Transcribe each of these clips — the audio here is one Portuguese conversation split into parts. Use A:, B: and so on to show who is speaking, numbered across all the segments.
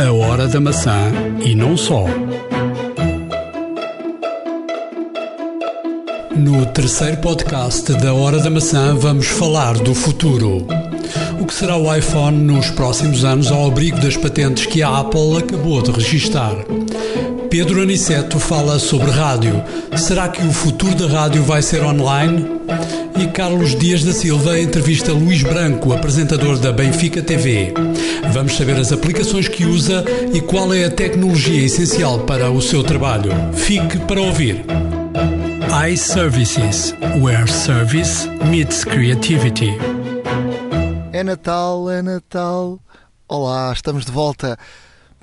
A: A Hora da Maçã e não só. No terceiro podcast da Hora da Maçã vamos falar do futuro. O que será o iPhone nos próximos anos ao abrigo das patentes que a Apple acabou de registar? Pedro Aniceto fala sobre rádio. Será que o futuro da rádio vai ser online? E Carlos Dias da Silva entrevista Luís Branco, apresentador da Benfica TV. Vamos saber as aplicações que usa e qual é a tecnologia essencial para o seu trabalho. Fique para ouvir. iServices, where service meets creativity.
B: É Natal, é Natal. Olá, estamos de volta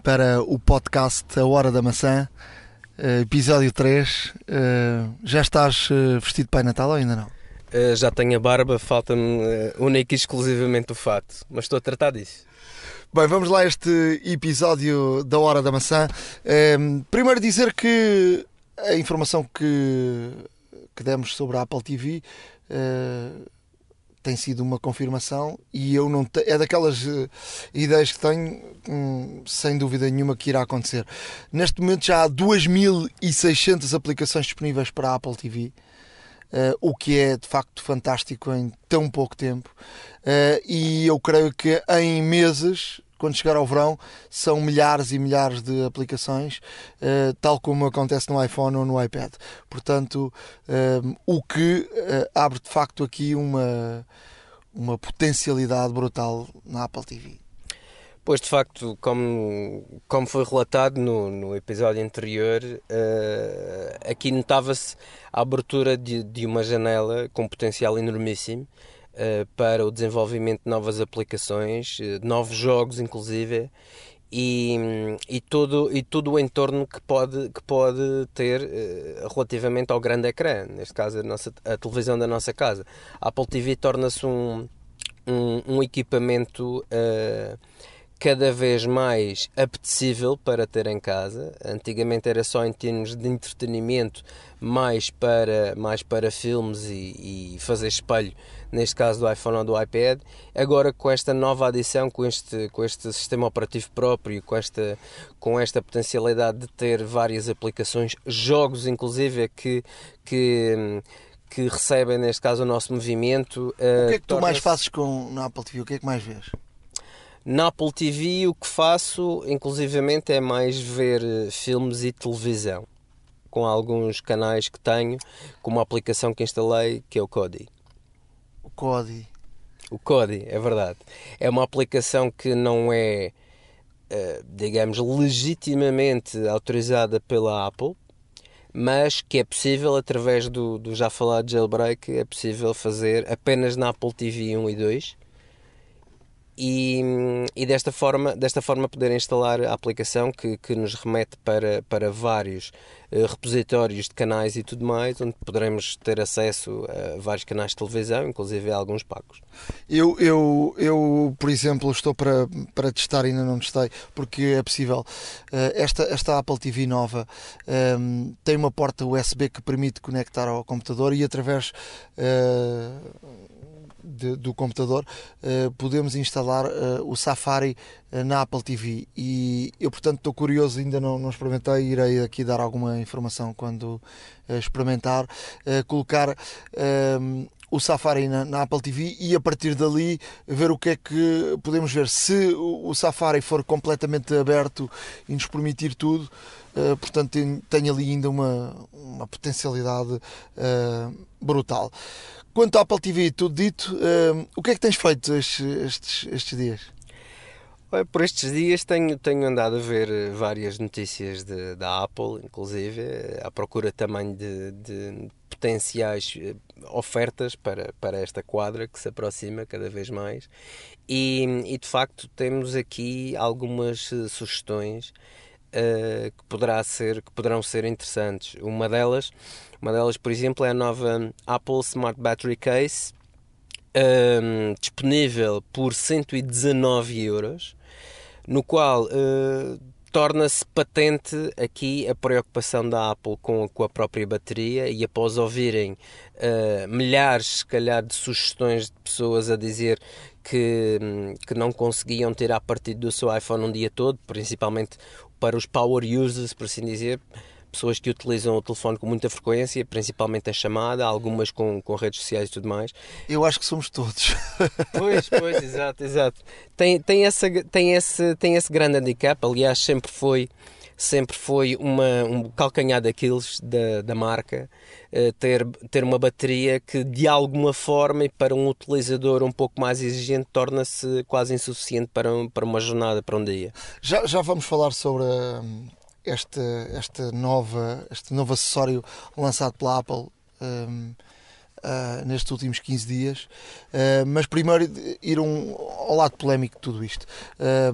B: para o podcast A Hora da Maçã, uh, episódio 3. Uh, já estás uh, vestido de Pai Natal ou ainda não?
C: Já tenho a barba, falta-me única e exclusivamente o fato, mas estou a tratar disso.
B: Bem, vamos lá a este episódio da Hora da Maçã. primeiro dizer que a informação que, que demos sobre a Apple TV tem sido uma confirmação e eu não te... é daquelas uh, ideias que tenho hum, sem dúvida nenhuma que irá acontecer. Neste momento já há 2600 aplicações disponíveis para a Apple TV. Uh, o que é de facto fantástico em tão pouco tempo, uh, e eu creio que em meses quando chegar ao verão, são milhares e milhares de aplicações, uh, tal como acontece no iPhone ou no iPad. Portanto, o que uh, abre de facto aqui uma, uma potencialidade brutal na Apple TV.
C: Pois, de facto, como, como foi relatado no, no episódio anterior, aqui notava-se a abertura de, de uma janela com potencial enormíssimo uh, para o desenvolvimento de novas aplicações, uh, novos jogos, inclusive, e, e, todo, e todo o entorno que pode, que pode ter uh, relativamente ao grande ecrã, neste caso a, nossa, a televisão da nossa casa. A Apple TV torna-se um, um, um, equipamento cada vez mais apetecível para ter em casa. Antigamente era só em termos de entretenimento, mais para, mais para filmes e, e fazer espelho neste caso do iPhone ou do iPad. Agora com esta nova adição, com este, com este sistema operativo próprio, com esta, com esta potencialidade de ter várias aplicações, jogos inclusive que, que que recebem, neste caso, o nosso movimento.
B: O que é que tu mais fazes com na Apple TV? O que é que mais vês?
C: Na Apple TV o que faço, inclusivamente, é mais ver eh, filmes e televisão, com alguns canais que tenho, com uma aplicação que instalei, que é o Kodi.
B: Kodi.
C: O Kodi, é verdade. É uma aplicação que não é, eh, digamos, legitimamente autorizada pela Apple, mas que é possível, através do, do já falado jailbreak, é possível fazer apenas na Apple TV 1 e 2 e, e, desta, forma, desta forma poder instalar a aplicação que, que nos remete para, para vários uh, repositórios de canais e tudo mais, onde poderemos ter acesso a vários canais de televisão, inclusive a alguns pagos.
B: Eu, eu, eu por exemplo, estou para, para testar, ainda não testei, porque é possível. Uh, esta, esta Apple TV nova um, ehm, tem uma porta USB que permite conectar ao computador e através. Uh, de, do computador, uh, podemos instalar uh, o Safari uh, na Apple TV. E eu, portanto, estou curioso, ainda não, não experimentei, irei aqui dar alguma informação quando experimentar. colocar o Safari na, na, Apple TV e a partir dali ver o que é que podemos ver. Se o, o Safari for completamente aberto e nos permitir tudo, portanto, tem, ali ainda uma, uma potencialidade uh, brutal. Quanto à Apple TV, tudo dito, uh, o que é que tens feito estes, estes, dias?
C: Por estes dias tenho, tenho andado a ver eh, várias notícias de, da Apple, inclusive, eh, à procura também de, de potenciais eh, ofertas para, para esta quadra que se aproxima cada vez mais. E, e de facto temos aqui algumas sugestões uh, que, poderá ser, que poderão ser interessantes. Uma delas uma delas, por exemplo, é a nova Apple Smart Battery Case, um, disponível por 119 euros, no qual uh, torna-se patente aqui a preocupação da Apple com, com a própria bateria e após ouvirem uh, milhares, se calhar, de sugestões de pessoas a dizer que, que não conseguiam ter a partir do seu iPhone um dia todo, principalmente para os power users, por assim dizer, pessoas que utilizam o telefone com muita frequência, principalmente a chamada, algumas com, com redes sociais e tudo mais.
B: Eu acho que somos todos.
C: Pois, pois, exato, exato. Tem, tem, essa, tem, esse, tem esse grande handicap, aliás, sempre foi sempre foi uma, um calcanhar daqueles da, da marca uh, ter, ter uma bateria que de alguma forma e para um utilizador um pouco mais exigente torna-se quase insuficiente para, para uma jornada, para um dia.
B: Já, já vamos falar sobre hum, este, este, nova, este novo acessório lançado pela Apple um, uh, nestes últimos 15 dias, uh, mas primeiro ir um, ao lado polémico de tudo isto.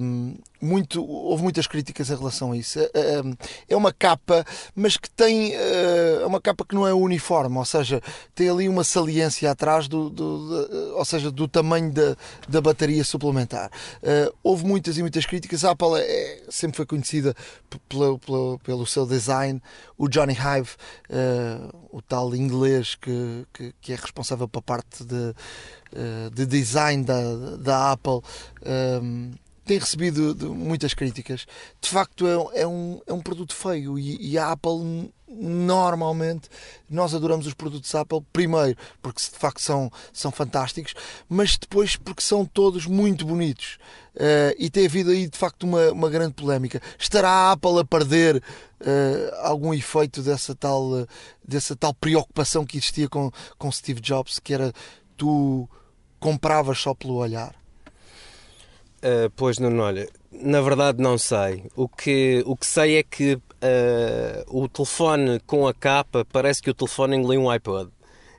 B: Um, muito, houve muitas críticas em relação a isso. É, é, uma capa, mas que tem. É, é uma capa que não é uniforme, ou seja, tem ali uma saliência atrás do, do ou seja, do tamanho da, da bateria suplementar. Houve muitas e muitas críticas. A Apple é, sempre foi conhecida pelo, pelo, pelo seu design. O Johnny Hive, o tal inglês que, que, que, é responsável pela parte de, de design da, da Apple tem recebido muitas críticas. De facto, é, é, um, é um produto feio e, e, a Apple normalmente nós adoramos os produtos Apple primeiro porque de facto são, são fantásticos mas depois porque são todos muito bonitos uh, e tem havido aí de facto uma, uma grande polémica estará a Apple a perder uh, algum efeito dessa tal dessa tal preocupação que existia com, com Steve Jobs que era tu compravas só pelo olhar
C: Uh, pois, não, olha, na verdade não sei. O que, o que sei é que uh, o telefone com a capa parece que o telefone engoliu um iPod.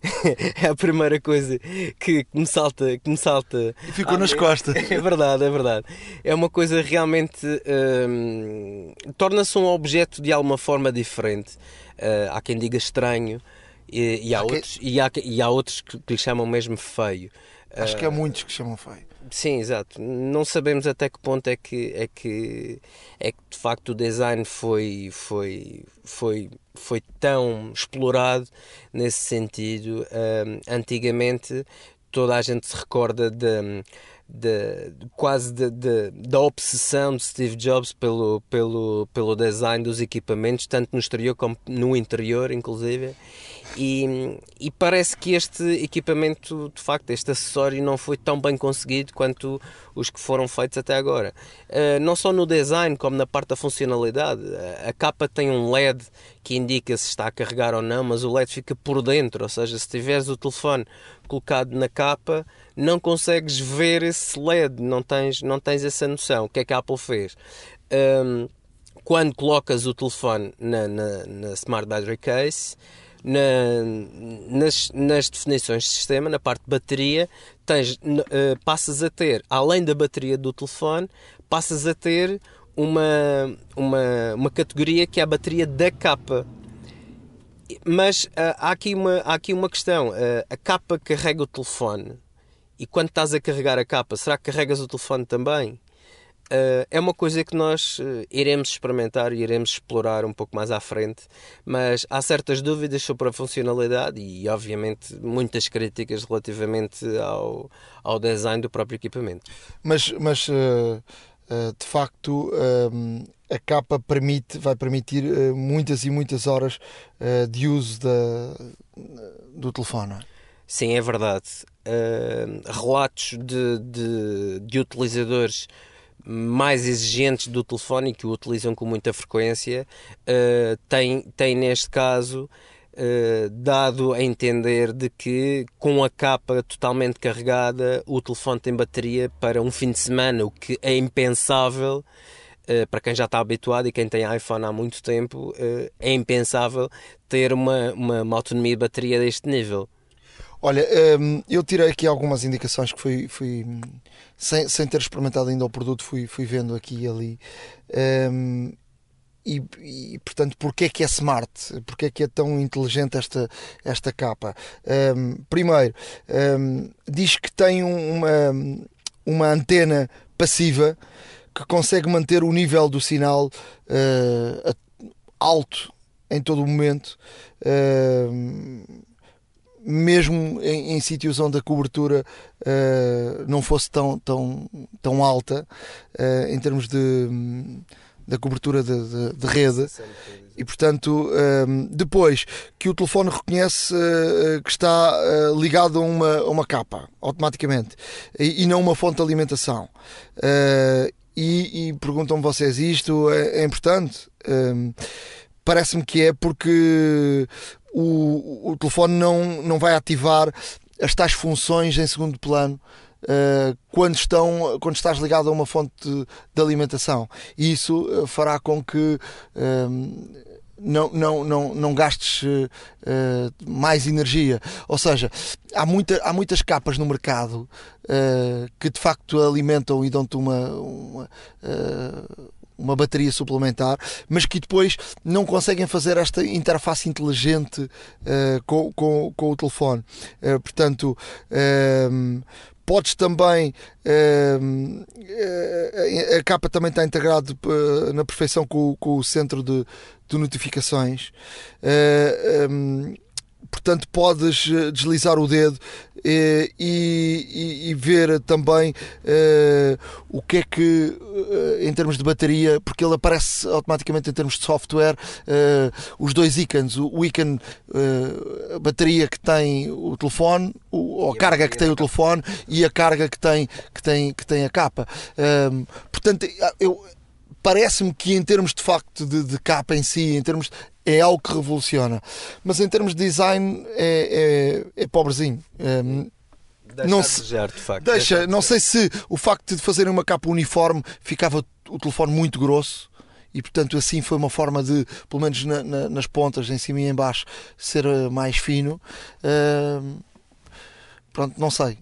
C: é a primeira coisa que me salta. Que me salta
B: e ficou nas costas.
C: É verdade, é verdade. É uma coisa realmente. Uh, torna-se um objeto de alguma forma diferente. Uh, há quem diga estranho. E, e há, há outros, que... e, há, e há outros que, que lhe chamam mesmo feio.
B: Acho que há muitos que chamam feio.
C: Sim, exato. Não sabemos até que ponto é que é que é que de facto o design foi foi foi foi tão explorado nesse sentido. Um, antigamente toda a gente se recorda de, de, de quase de, da obsessão de Steve Jobs pelo, pelo, pelo design dos equipamentos, tanto no exterior como no interior, inclusive. E, e, parece que este equipamento, de facto, este acessório não foi tão bem conseguido quanto os que foram feitos até agora. Uh, não só no design, como na parte da funcionalidade. A capa tem um LED que indica se está a carregar ou não, mas o LED fica por dentro, ou seja, se tiveres o telefone colocado na capa, não consegues ver esse LED, não tens, não tens essa noção. O que é que a Apple fez? Um, quando colocas o telefone na, na, na Smart Battery Case, na, nas, nas definições de sistema, na parte de bateria, tens, uh, passas a ter, além da bateria do telefone, passas a ter uma, uma, uma categoria que é a bateria da capa. Mas uh, há, aqui uma, há aqui uma questão. Uh, a capa carrega o telefone. E quando estás a carregar a capa, será que carregas o telefone também? Uh, é uma coisa que nós uh, iremos experimentar e iremos explorar um pouco mais à frente, mas há certas dúvidas sobre a funcionalidade e, obviamente, muitas críticas relativamente ao, ao design do próprio equipamento.
B: Mas, mas uh, de facto, a capa permite, vai permitir muitas e muitas horas de uso da, do telefone.
C: Sim, é verdade. relatos de, de, de utilizadores mais exigentes do telefone e que o utilizam com muita frequência, uh, tem, tem neste caso uh, dado a entender de que com a capa totalmente carregada o telefone tem bateria para um fim de semana, o que é impensável. Uh, para quem já está habituado e quem tem iPhone há muito tempo, é impensável ter uma, uma, uma autonomia de bateria deste nível.
B: Olha, hum, eu tirei aqui algumas indicações que fui, fui sem, sem ter experimentado ainda o produto, fui, fui vendo aqui e ali. Um, e, e, portanto, porquê é que é smart? Porquê é que é tão inteligente esta, esta capa? Um, primeiro, um, diz que tem uma, uma antena passiva que consegue manter o nível do sinal uh, alto em todo o momento. Uh, mesmo em, em sítios onde a cobertura uh, não fosse tão, tão, tão alta, uh, em termos de, da cobertura de, de, de rede. E portanto, depois que o telefone reconhece que está ligado a uma, a uma capa, automaticamente, e, e não uma fonte de alimentação. e, e perguntam-me vocês: isto é, é importante? Parece-me que é porque o, o telefone não, não vai ativar as tais funções em segundo plano uh, quando, estão, quando estás ligado a uma fonte de, de alimentação. E isso uh, fará com que uh, não, não, não, não gastes mais energia. Ou seja, há, muita, há muitas capas no mercado que de facto alimentam e dão-te uma, uma uma bateria suplementar, mas que depois não conseguem fazer esta interface inteligente uh, com, com, com, o telefone. Uh, portanto, uh, podes também a capa também está integrado na perfeição com, o centro de, notificações um, portanto podes eh, deslizar o dedo eh, e, e, e ver também uh, o que é que uh, em termos de bateria, porque ele aparece automaticamente em termos de software uh, os dois ícones, o, o ícone a bateria que tem o telefone, o, ou a carga que tem o telefone e a carga que tem, que tem, que tem a capa. Ehm, portanto, eu parece-me que em termos de facto de, de, capa em si, em termos é algo que revoluciona. Mas em termos de design é, é, é pobrezinho. É,
C: deixa não se, desejar, de facto.
B: Deixa, deixa não sei se o facto de fazerem uma capa uniforme ficava o telefone muito grosso e portanto assim foi uma forma de, pelo menos na, na, nas pontas, em cima e em baixo, ser eh, mais fino. Uh, pronto, não sei.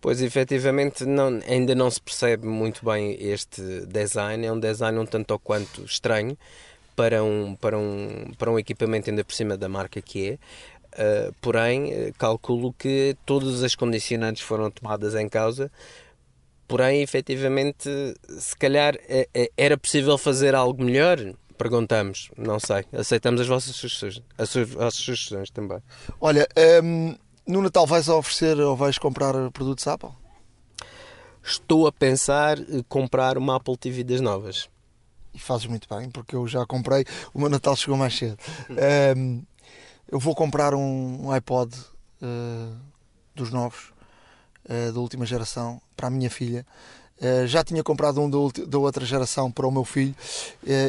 C: Pois efetivamente não, ainda não se percebe muito bem este design, é um design um tanto ou quanto estranho para um, para um, para um equipamento ainda por cima da marca que é. Uh, porém, calculo que todas as condicionantes foram tomadas em causa. Porém, efetivamente, se calhar é, é, era possível fazer algo melhor? Perguntamos, não sei. Aceitamos as vossas sugestões, as vossas sugestões também.
B: Olha, um, no Natal vais oferecer ou vais comprar produtos Apple?
C: Estou a pensar comprar uma Apple TV das novas
B: e fazes muito bem, porque eu já comprei, o meu Natal chegou mais cedo. Um, eu vou comprar um, iPod uh, dos novos, uh, da última geração, para a minha filha. Uh, já tinha comprado um da, da, outra geração para o meu filho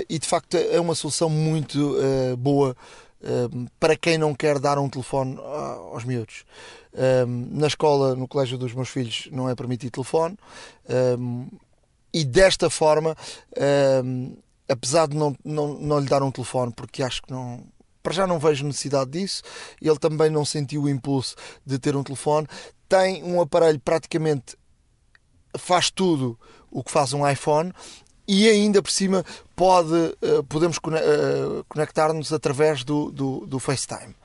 B: e de facto é uma solução muito boa para quem não quer dar um telefone aos miúdos. na escola, no colégio dos meus filhos, não é permitido telefone e desta forma, apesar de não, não, não lhe dar um telefone, porque acho que não. Para já não vejo necessidade disso, ele também não sentiu o impulso de ter um telefone. Tem um aparelho praticamente faz tudo o que faz um iPhone e ainda por cima pode, uh, podemos uh, conectar-nos através do, do, do FaceTime.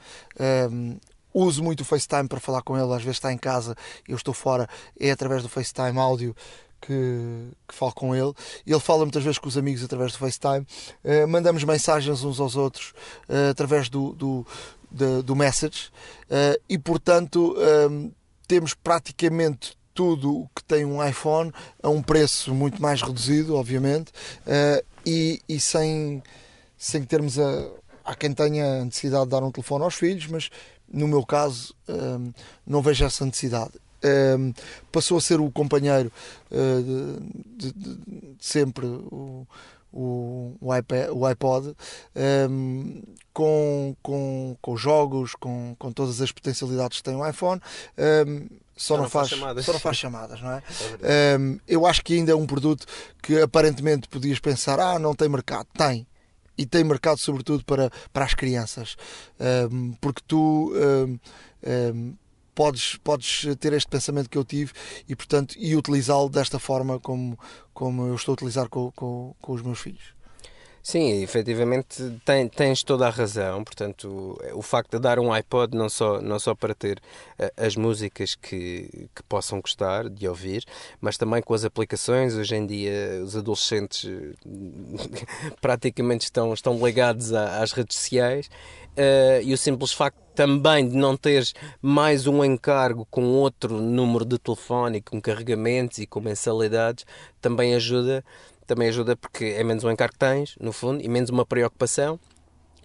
B: Um, uso muito o FaceTime para falar com ele, às vezes está em casa, eu estou fora, é através do FaceTime áudio que, que falo com ele. Ele fala muitas vezes com os amigos através do FaceTime. Uh, mandamos mensagens uns aos outros uh, através do, do, do, do Message uh, e, portanto, temos praticamente tudo o que tem um iPhone a um preço muito mais reduzido, obviamente, e, e, sem, sem termos a. Há quem tenha necessidade de dar um telefone aos filhos, mas no meu caso não vejo essa necessidade. Um, ehm, passou a ser o companheiro uh, de, de, de, sempre o, o, o, iPod um, com, com, com jogos, com, com todas as potencialidades que tem o iPhone. Um, só, só, não faz, chamadas. só não faz chamadas, não é? é um, eu acho que ainda é um produto que aparentemente podias pensar, ah, não tem mercado. Tem. E tem mercado sobretudo para, para as crianças. Um, porque tu um, podes, podes ter este pensamento que eu tive e, portanto, e utilizá-lo desta forma como, como eu estou a utilizar com, com, com os meus filhos.
C: Sim, efetivamente tem, tens toda a razão. Portanto, o facto de dar um iPod não só, não só para ter uh, as músicas que, que possam gostar de ouvir, mas também com as aplicações. Hoje em dia, os adolescentes praticamente estão, estão ligados às redes sociais uh, e o simples facto também de não teres mais um encargo com outro número de telefone, com carregamentos e com mensalidades, também ajuda também ajuda porque é menos um encargo que tens, no fundo, e menos uma preocupação.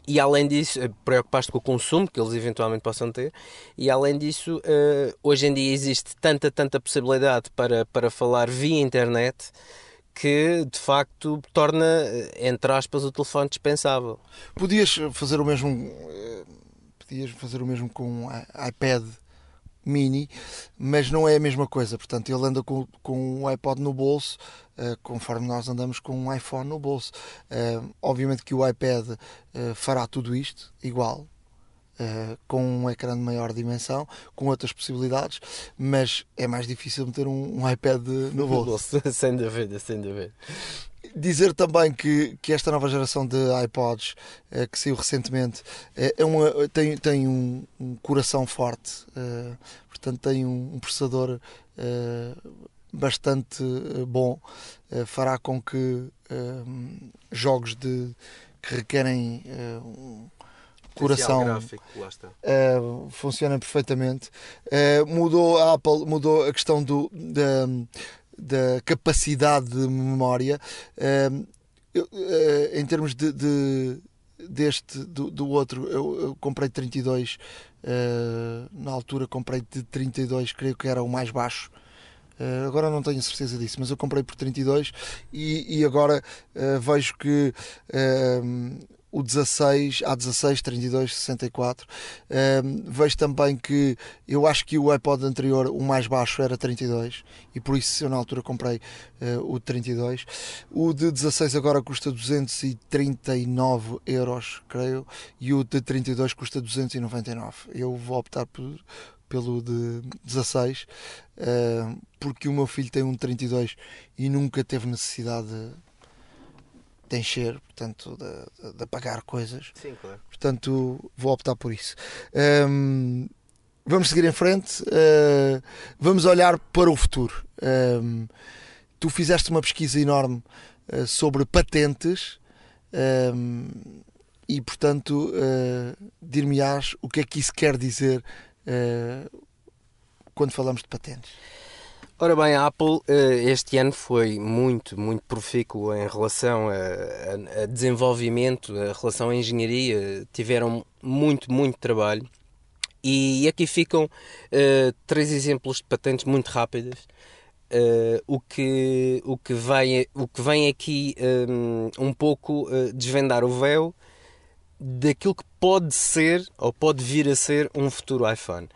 C: E além disso, eh, preocupaste com o consumo que eles eventualmente possam ter, e além disso, uh, hoje em dia existe tanta, tanta possibilidade para, para falar via internet que de facto torna, eh, entre aspas, o telefone dispensável.
B: Podias fazer o mesmo, podias fazer o mesmo com um iPad mini, mas não é a mesma coisa. Portanto, ele anda com, com um iPod no bolso, uh, conforme nós andamos com um iPhone no bolso. Uh, obviamente que o iPad uh, fará tudo isto igual. Com um ecrã de maior dimensão, com outras possibilidades, mas é mais difícil meter um, um iPad no bolso.
C: sem dúvida, sem dúvida
B: dizer também que, que esta nova geração de iPods eh, que saiu recentemente eh, é uma, tem, tem um, um coração forte, eh, portanto tem um, processador bastante bom, fará com que jogos de, que requerem um coração
C: gráfico,
B: uh, funciona perfeitamente. Uh, mudou a Apple, mudou a questão do, da, da capacidade de memória. Uh, eu, uh, em termos de, de deste do, do outro eu, eu, comprei 32 uh, na altura comprei de 32 creio que era o mais baixo uh, agora não tenho certeza disso mas eu comprei por 32 e, e agora uh, vejo que o 16, A16, 32, 64. Um, vejo também que eu acho que o iPod anterior, o mais baixo, era 32 e por isso eu na altura comprei uh, o 32. O de 16 agora custa 239 euros, creio, e o de 32 custa 299. Eu vou optar por, pelo de 16 uh, porque o meu filho tem um 32 e nunca teve necessidade de de encher, portanto, de, de pagar coisas.
C: Sim, claro.
B: Portanto, vou optar por isso. Um, vamos seguir em frente. Uh, vamos olhar para o futuro. Um, tu fizeste uma pesquisa enorme uh, sobre patentes um, e, portanto, uh, dir-me-ás o que é que isso quer dizer quando falamos de patentes.
C: Ora bem, a Apple eh, este ano foi muito, muito profícuo em relação a, a, desenvolvimento, a relação à engenharia. Tiveram muito, muito trabalho. E aqui ficam uh, três exemplos de patentes muito rápidas. Uh, o, que, o, que vem, o que vem aqui um, um pouco uh, desvendar o véu daquilo que pode ser ou pode vir a ser um futuro iPhone.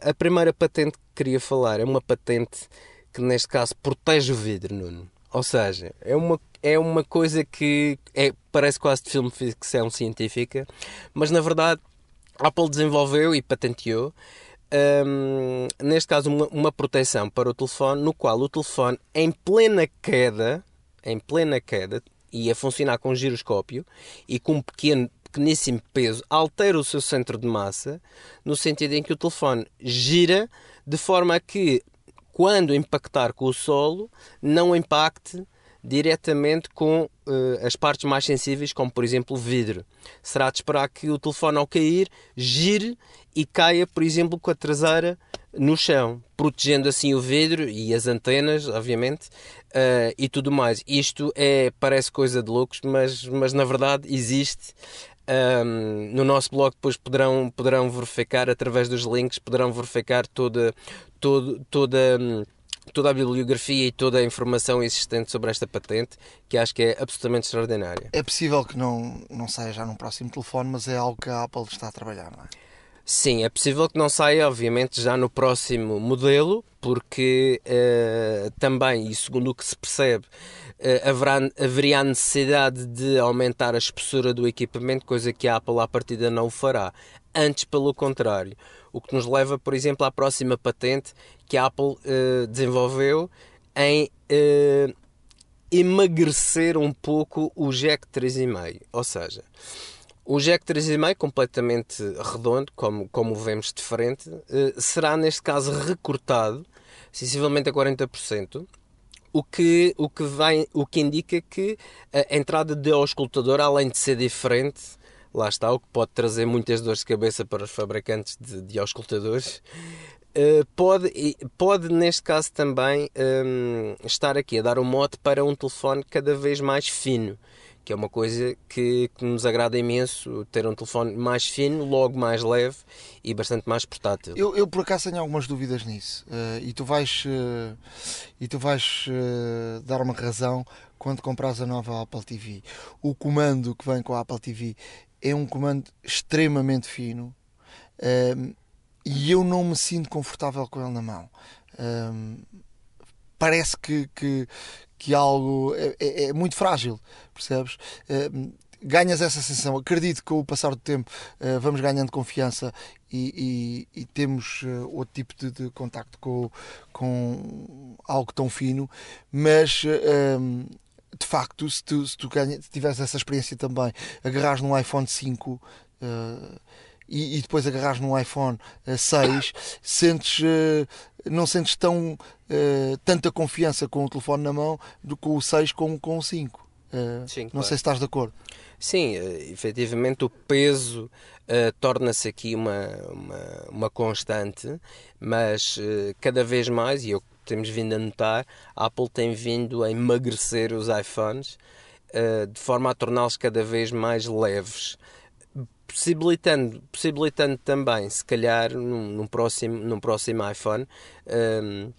C: A primeira patente queria falar é uma patente que, neste caso, protege o vidro, Nuno. Ou seja, é uma, é uma coisa que é, parece quase de filme ficção científica, mas na verdade a Apple desenvolveu e patenteou, um, neste caso, uma, uma proteção para o telefone, no qual o telefone, em plena queda, em plena queda, e a funcionar com giroscópio e com um pequeno pequeníssimo peso altera o seu centro de massa, no sentido em que o telefone gira de forma a que, quando impactar com o solo, não impacte diretamente com uh, as partes mais sensíveis, como por exemplo o vidro. Será de esperar que o telefone, ao cair, gire e caia, por exemplo, com a traseira no chão, protegendo assim o vidro e as antenas, obviamente, uh, e tudo mais. Isto é, parece coisa de loucos, mas, mas na verdade existe um, no nosso blog depois poderão, poderão verificar, através dos links, poderão verificar toda, toda, toda, toda a bibliografia e toda a informação existente sobre esta patente, que acho que é absolutamente extraordinária.
B: É possível que não, não saia já no próximo telefone, mas é algo que a Apple está a trabalhar, não é?
C: Sim, é possível que não saia, obviamente, já no próximo modelo, porque uh, também, e segundo o que se percebe, haverá, haveria a necessidade de aumentar a espessura do equipamento, coisa que a Apple à partida não fará. Antes, pelo contrário. O que nos leva, por exemplo, à próxima patente que a Apple uh, desenvolveu em emagrecer um pouco o jack 3,5. Ou seja, o jack 3,5 completamente redondo, como, como vemos de frente, eh, será neste caso recortado sensivelmente a 40%, o que, o que, vai, o que indica que a entrada de auscultador, além de ser diferente, lá está, o que pode trazer muitas dores de cabeça para os fabricantes de, de auscultadores, eh, pode, pode, neste caso também, um, estar aqui a dar um mote para um telefone cada vez mais fino que é uma coisa que, que, nos agrada imenso, ter um telefone mais fino, logo mais leve e bastante mais portátil.
B: Eu, eu por acaso tenho algumas dúvidas nisso uh, e tu vais, uh, e tu vais uh, dar uma razão quando compras a nova Apple TV. O comando que vem com a Apple TV é um comando extremamente fino e eu não me sinto confortável com ele na mão. parece que, que, que algo é, é, é muito frágil, percebes? É, ganhas essa sensação. Acredito que com o passar do tempo uh, vamos ganhando confiança e, e, e temos uh, outro tipo de, de contacto com, com algo tão fino, mas uh, de facto, se tu, se tu essa experiência também, agarras num iPhone 5 e, e, depois agarras num iPhone 6, sentes, não sentes tão uh, tanta confiança com o telefone na mão do que o 6 com, com o 5. Uh, Sim, não claro. sei se estás de acordo.
C: Sim, uh, efetivamente o peso uh, torna-se aqui uma, uma, uma, constante, mas cada vez mais, e eu temos vindo a notar, a Apple tem vindo a emagrecer os iPhones de forma a torná-los cada vez mais leves possibilitando, possibilitando também, se calhar, num, num próximo, num próximo iPhone, um,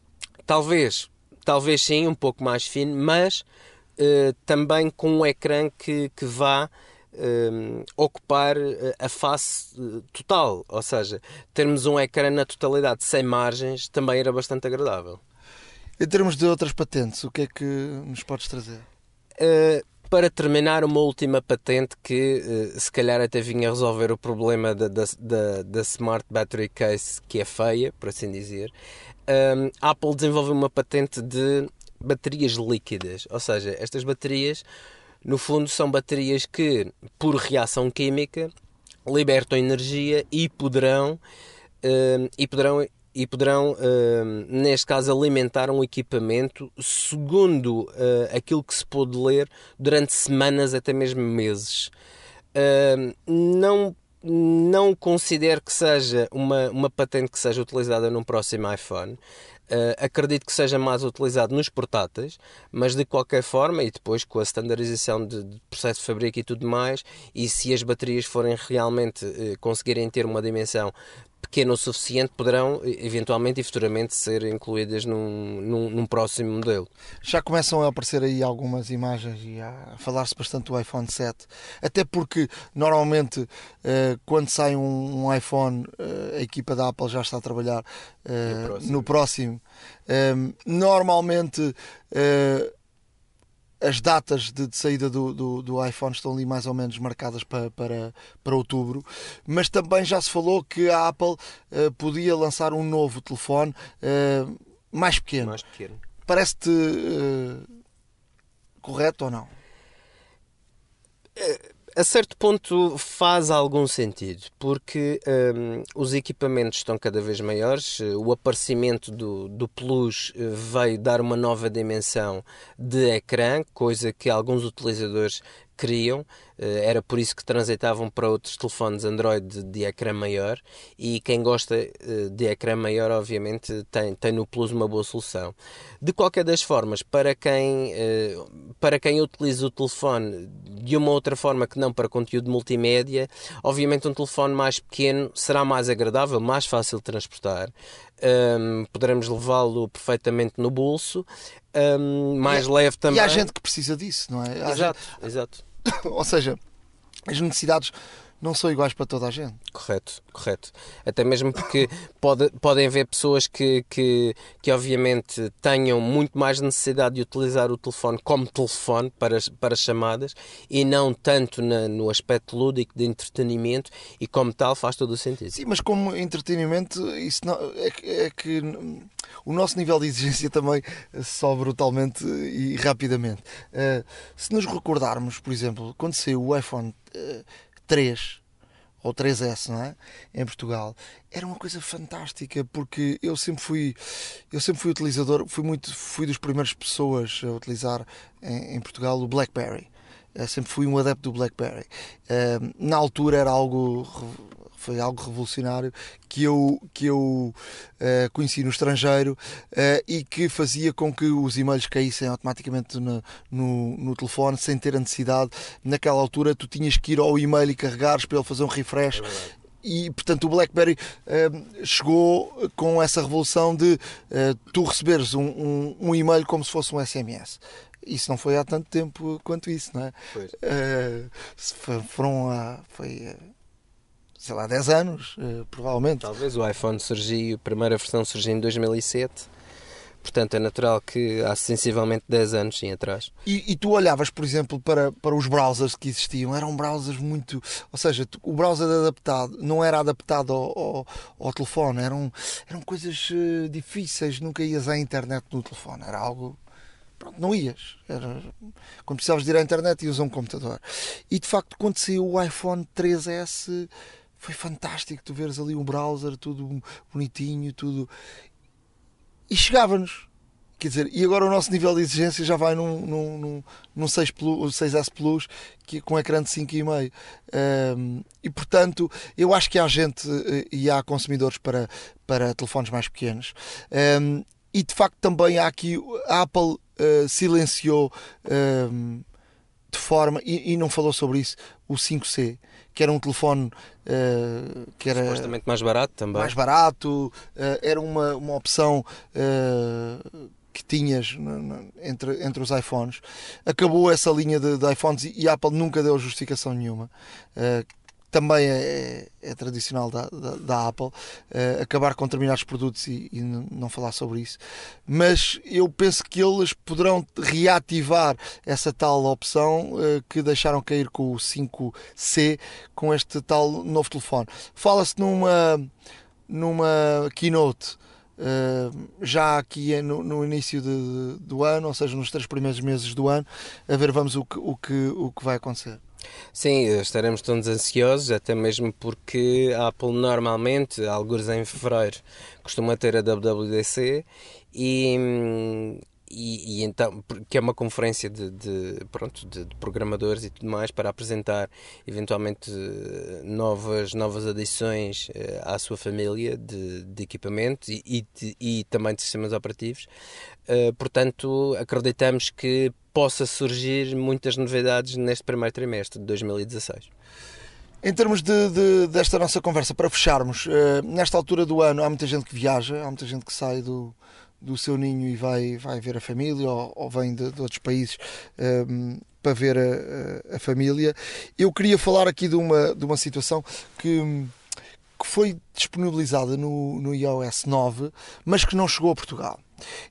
C: talvez, talvez sim, um pouco mais fino, mas uh, também com um ecrã que, que vá um, ocupar a face eh, total, ou seja, termos um ecrã na totalidade sem margens também era bastante agradável.
B: Em termos de outras patentes, o que é que nos podes trazer?
C: Uh, para terminar, uma última patente que uh, se calhar até vinha resolver o problema da, da, da, Smart Battery Case, que é feia, por assim dizer. Um, a Apple desenvolveu uma patente de baterias líquidas, ou seja, estas baterias, no fundo, são baterias que, por reação química, libertam energia e poderão, um, e poderão e poderão, uh, neste caso, alimentar um equipamento segundo uh, aquilo que se pôde ler durante semanas, até mesmo meses. Uh, não, não considero que seja uma, uma patente que seja utilizada num próximo iPhone. Uh, acredito que seja mais utilizado nos portáteis, mas de qualquer forma, e depois com a standardização de, de processo de fábrica e tudo mais, e se as baterias forem realmente uh, conseguirem ter uma dimensão pequena o suficiente, poderão eventualmente e futuramente ser incluídas num, num, num, próximo modelo.
B: Já começam a aparecer aí algumas imagens e a falar-se bastante do iPhone 7, até porque normalmente eh, quando sai um, iPhone, eh, a equipa da Apple já está a trabalhar eh, no próximo. No próximo. normalmente as datas de, de saída do, do, do, iPhone estão ali mais ou menos marcadas para, para, para outubro, mas também já se falou que a Apple uh, podia lançar um novo telefone uh, mais pequeno.
C: Mais pequeno.
B: Parece-te uh, correto ou não?
C: A certo ponto faz algum sentido, porque um, os equipamentos estão cada vez maiores, o aparecimento do, do Plus eh, veio dar uma nova dimensão de ecrã, coisa que alguns utilizadores queriam, eh, era por isso que transitavam para outros telefones Android de ecrã maior e quem gosta eh, de ecrã maior obviamente tem, tem no Plus uma boa solução. De qualquer das formas, para quem, eh, para quem utiliza o telefone de uma outra forma que não para conteúdo multimédia, obviamente um telefone mais pequeno será mais agradável, mais fácil de transportar. Um, poderemos levá-lo perfeitamente no bolso, um, mais e, leve também.
B: E há gente que precisa disso, não é?
C: Há exato, gente... exato.
B: Ou seja, as necessidades não são iguais para toda a gente.
C: Correto, correto. Até mesmo porque pode, podem haver pessoas que, que, que, obviamente, tenham muito mais necessidade de utilizar o telefone como telefone para, para chamadas e não tanto na, no aspecto lúdico de entretenimento e, como tal, faz todo o sentido.
B: Sim, mas como entretenimento, isso não, é, é que o nosso nível de exigência também sobe brutalmente e rapidamente. Uh, se nos recordarmos, por exemplo, quando saiu o iPhone. Uh, 3 ou 3S, não é? Em Portugal. Era uma coisa fantástica porque eu sempre fui eu sempre fui utilizador, fui muito fui das primeiras pessoas a utilizar em, em Portugal o BlackBerry. Eu eh, sempre fui um adepto do BlackBerry. Uh, na altura era algo foi algo revolucionário que eu, que eu uh, conheci no estrangeiro uh, e que fazia com que os e-mails caíssem automaticamente no, no, no, telefone sem ter a necessidade. Naquela altura, tu tinhas que ir ao e-mail e carregares para ele fazer um refresh. É e portanto o BlackBerry uh, chegou com essa revolução de uh, tu receberes um, um, um, e-mail como se fosse um SMS. Isso não foi há tanto tempo quanto isso, não é? Uh, foram há, foi sei lá, 10 anos, uh, provavelmente.
C: Talvez o iPhone surgiu, a primeira versão surgiu em 2007. Portanto, é natural que há sensivelmente 10 anos sim atrás.
B: E, e, tu olhavas, por exemplo, para, para os browsers que existiam, eram browsers muito. Ou seja, tu, o browser adaptado não era adaptado ao, ao, ao telefone, eram, eram coisas uh, difíceis, nunca ias à internet no telefone, era algo pronto, não ias. Era, quando precisavas de ir à internet, ias a um computador. E de facto, quando saiu o iPhone 3S, foi fantástico tu veres ali um browser, tudo bonitinho, tudo. E chegava-nos. Quer dizer, e agora o nosso nível de exigência já vai num, num, num, num 6 Plus, 6S Plus que, com ecrã de 5,5. Um, e portanto, eu acho que há gente eh, e há consumidores para, para telefones mais pequenos. Um, e de facto também há aqui. A Apple uh, silenciou um, de forma. E, e, não falou sobre isso. O 5C que era um telefone uh, que era
C: supostamente mais barato também.
B: Mais barato, uh, era uma, uma opção uh, que tinhas entre, entre os iPhones. Acabou essa linha de, de iPhones e, e a Apple nunca deu justificação nenhuma também é, é, é tradicional da, da, da Apple uh, acabar com determinados produtos e, e, não falar sobre isso, mas eu penso que eles poderão reativar essa tal opção uh, que deixaram cair com o 5C, com este tal novo telefone. Fala-se numa, numa keynote. Uh, já aqui no, no início de, do ano, ou seja, nos três primeiros meses do ano, a ver vamos o que, o que, o que vai acontecer.
C: Sim, estaremos todos ansiosos, até mesmo porque a Apple normalmente, alguns em fevereiro, costuma ter a WWDC e, e, e, então que é uma conferência de, de pronto de, de, programadores e tudo mais para apresentar eventualmente novas novas adições uh, à sua família de, de equipamentos e, e, e, também de sistemas operativos. Uh, portanto acreditamos que possa surgir muitas novidades neste primeiro trimestre de 2016
B: em termos de, de, desta nossa conversa, para fecharmos, uh, nesta altura do ano há muita gente que viaja, há muita gente que sai do, do seu ninho e vai, vai ver a família ou, ou vem de, de, outros países um, ehm, para ver a, a, a, família. Eu queria falar aqui de uma, de uma situação que, que foi disponibilizada no, no iOS 9, mas que não chegou a Portugal.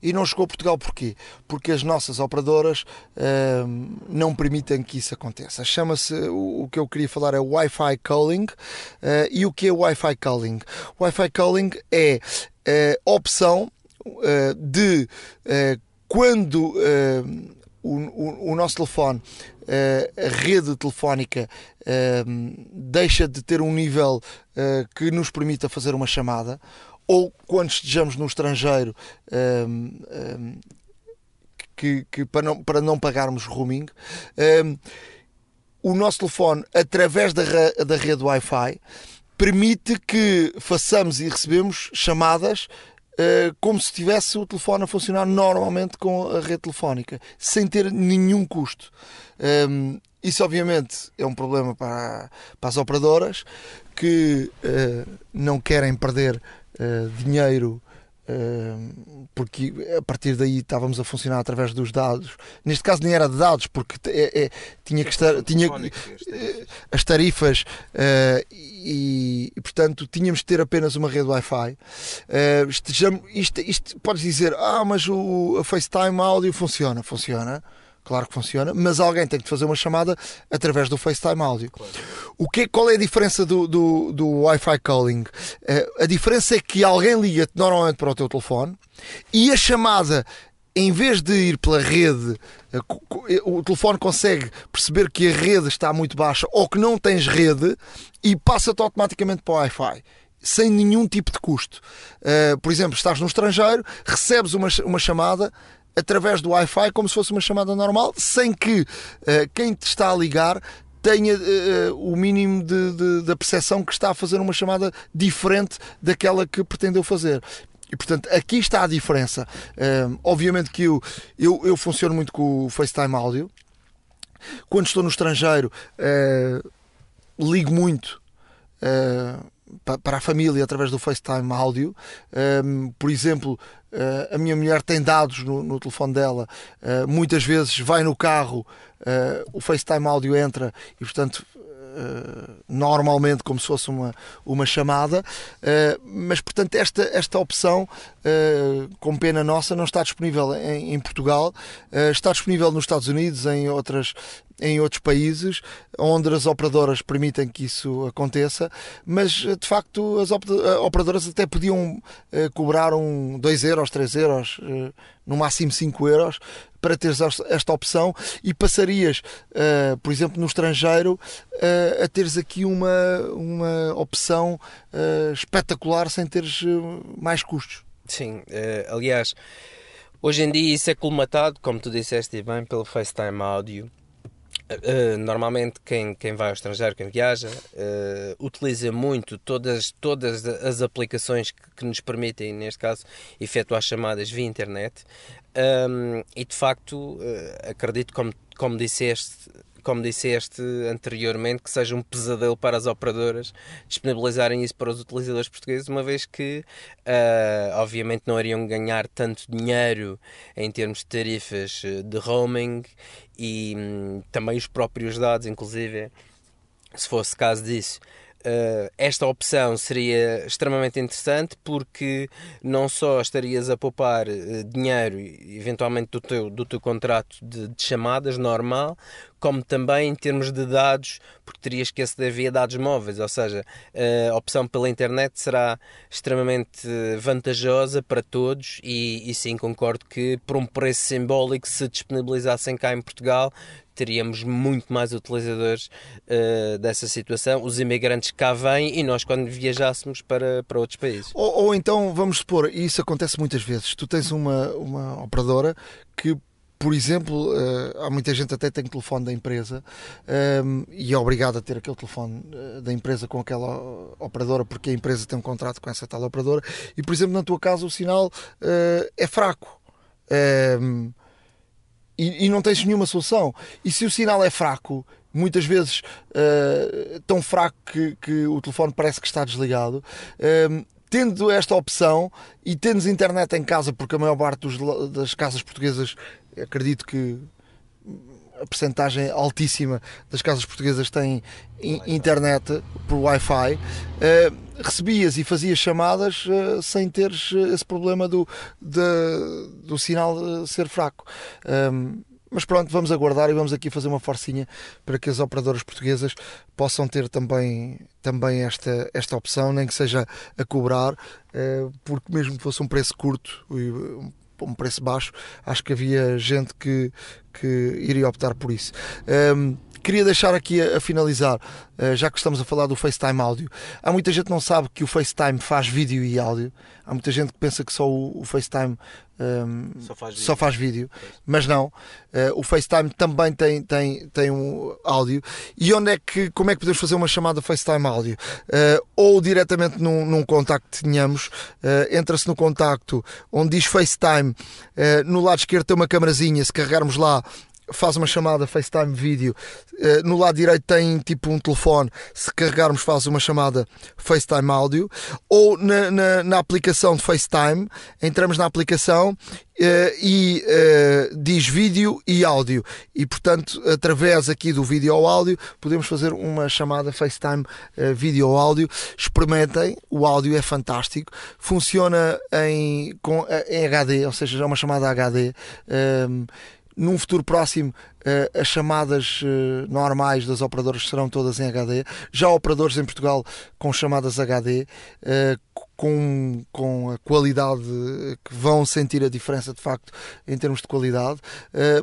B: E não chegou a Portugal porquê? Porque as nossas operadoras uh, não permitem que isso aconteça. Chama-se, o, o, que eu queria falar é Wi-Fi Calling. Uh, e o que é Wi-Fi Calling? Wi-Fi Calling é uh, opção uh, de uh, quando uh, o, nosso telefone, a rede telefónica, deixa de ter um nível que nos permita fazer uma chamada, ou quando estejamos no estrangeiro. que, que, para, não, para não pagarmos roaming, o nosso telefone, através da, da rede Wi-Fi, permite que façamos e recebemos chamadas como se tivesse o telefone a funcionar normalmente com a rede telefónica, sem ter nenhum custo. Ehm, isso, obviamente, é um problema para, para as operadoras que uh, não querem perder uh, dinheiro porque a partir daí estávamos a funcionar através dos dados. Neste caso nem era de dados, porque é, é, tinha que estar tinha eh, as tarifas uh, e, e, portanto tínhamos que ter apenas uma rede Wi-Fi. Uh, isto, isto, isto podes dizer, ah, mas o a FaceTime áudio funciona, funciona. Claro que funciona, mas alguém tem que fazer uma chamada através do FaceTime áudio. Claro. O que, qual é a diferença do, do, do Wi-Fi calling? Uh, a diferença é que alguém liga normalmente para o teu telefone e a chamada em vez de ir pela rede, eh, o telefone consegue perceber que a rede está muito baixa ou que não tens rede e passa-te automaticamente para o Wi-Fi. Sem nenhum tipo de custo. Por exemplo, estás no estrangeiro, recebes uma, uma chamada, através do Wi-Fi como se fosse uma chamada normal, sem que uh, quem te está a ligar tenha uh, o mínimo de, de, da percepção que está a fazer uma chamada diferente daquela que pretendeu fazer. E portanto, aqui está a diferença. Uh, obviamente que eu, eu, eu funciono muito com o FaceTime áudio. Quando estou no estrangeiro, ligo muito para a família através do FaceTime áudio. Por exemplo, uh, a minha mulher tem dados no, no telefone dela, uh, muitas vezes vai no carro, uh, o FaceTime áudio entra e, portanto, normalmente como se fosse uma, uma chamada, mas portanto esta, esta opção, com pena nossa, não está disponível em, em Portugal, está disponível nos Estados Unidos, em outras, em outros países onde as operadoras permitem que isso aconteça, mas de facto as operadoras até podiam eh, cobrar um 2 euros, 3 euros, eh, no máximo 5 euros para teres esta opção e passarias, uh, por exemplo, no estrangeiro, uh, a teres aqui uma, uma opção uh, espetacular sem teres mais custos.
C: Sim, aliás, hoje em dia isso é colmatado, como tu disseste bem, pelo FaceTime Audio Uh, normalmente quem, quem vai ao estrangeiro, quem viaja, uh, utiliza muito todas, todas as aplicações que, que, nos permitem, neste caso, efetuar chamadas via internet. Um, e de facto, uh, acredito, como, como disseste, como disseste anteriormente, que seja um pesadelo para as operadoras disponibilizarem isso para os utilizadores portugueses, uma vez que, uh, obviamente, não iriam ganhar tanto dinheiro em termos de tarifas de roaming e hum, também os próprios dados, inclusive, se fosse caso disso. Uh, esta opção seria extremamente interessante porque não só estarias a poupar uh, dinheiro, eventualmente, do teu, do teu contrato de, de, chamadas normal, como também em termos de dados, porque terias que aceder via dados móveis, ou seja, a opção pela internet será extremamente vantajosa para todos e, e sim, concordo que por um preço simbólico, se disponibilizassem cá em Portugal, teríamos muito mais utilizadores uh, dessa situação. Os imigrantes cá vêm e nós, quando viajássemos para, para outros países.
B: Ou, ou então, vamos supor, e isso acontece muitas vezes, tu tens uma, uma operadora que por exemplo, uh, há muita gente até tem telefone da empresa ehm, e é obrigado a ter aquele telefone uh, da empresa com aquela operadora porque a empresa tem um contrato com essa tal operadora e, por exemplo, na tua casa o sinal é fraco. E, e, não tens nenhuma solução. E se o sinal é fraco, muitas vezes uh, tão fraco que, que, o telefone parece que está desligado, uh, tendo esta opção e tendo internet em casa, porque a maior parte dos, das casas portuguesas, acredito que a percentagem altíssima das casas portuguesas tem internet por Wi-Fi, uh, recebias e fazias chamadas uh, sem teres eh, esse problema do, de, do sinal ser fraco. Um, mas pronto, vamos aguardar e vamos aqui fazer uma forcinha para que as operadoras portuguesas possam ter também, também esta, esta opção, nem que seja a cobrar, porque mesmo que fosse um preço curto, um preço baixo, acho que havia gente que, que iria optar por isso. Um, queria deixar aqui a, a finalizar, uh, já que estamos a falar do FaceTime áudio. Há muita gente que não sabe que o FaceTime faz vídeo e áudio. Há muita gente que pensa que só o, o FaceTime um, só, faz só, faz vídeo, mas não. Uh, o FaceTime também tem, tem, tem um áudio. E onde é que, como é que podemos fazer uma chamada FaceTime áudio? Uh, ou diretamente num, num contacto que tenhamos, uh, entra-se no contacto onde diz FaceTime, no lado esquerdo tem uma camarazinha, se carregarmos lá faz uma chamada FaceTime vídeo. Uh, no lado direito tem tipo um telefone. Se carregarmos, faz uma chamada FaceTime áudio. Ou na, na, na aplicação de FaceTime, entramos na aplicação Uh, e uh, diz vídeo e áudio. E portanto, através aqui do vídeo ou áudio, podemos fazer uma chamada FaceTime vídeo ou áudio. Experimentem, o áudio é fantástico. Funciona em, com, em HD, ou seja, é uma chamada HD. Ehm, num futuro próximo, as chamadas normais das operadoras serão todas em HD. Já operadores em Portugal com chamadas HD com, com a qualidade que vão sentir a diferença de facto em termos de qualidade,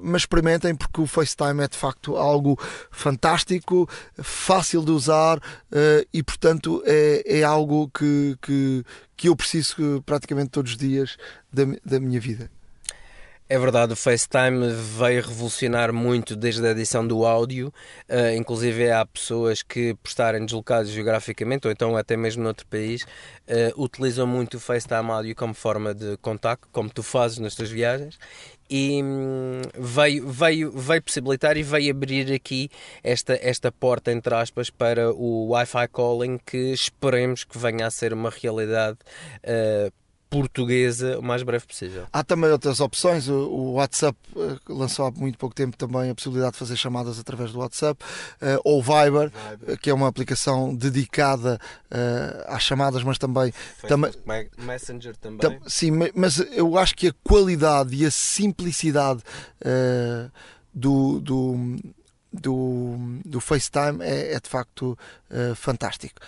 B: mas experimentem porque o FaceTime é de facto algo fantástico, fácil de usar e portanto é, é algo que, que, que eu preciso praticamente todos os dias da, da minha vida.
C: É verdade, o FaceTime veio revolucionar muito desde a edição do áudio. Uh, inclusive, há pessoas que, por estarem deslocadas geograficamente ou então até mesmo noutro país, uh, utilizam muito o FaceTime áudio como forma de contacto, como tu fazes nas tuas viagens. E hum, veio, veio, veio possibilitar e veio abrir aqui esta, esta porta, entre aspas, para o Wi-Fi calling que esperemos que venha a ser uma realidade uh, portuguesa o mais breve possível.
B: Há também outras opções. O WhatsApp eh, lançou há muito pouco tempo também a possibilidade de fazer chamadas através do WhatsApp, eh, ou Viber, Viber. que é uma aplicação dedicada eh, às chamadas, mas também.
C: também Messenger também. Tam,
B: sim, mas eu acho que a qualidade e a simplicidade do, do, do, do FaceTime é, é de facto fantástico.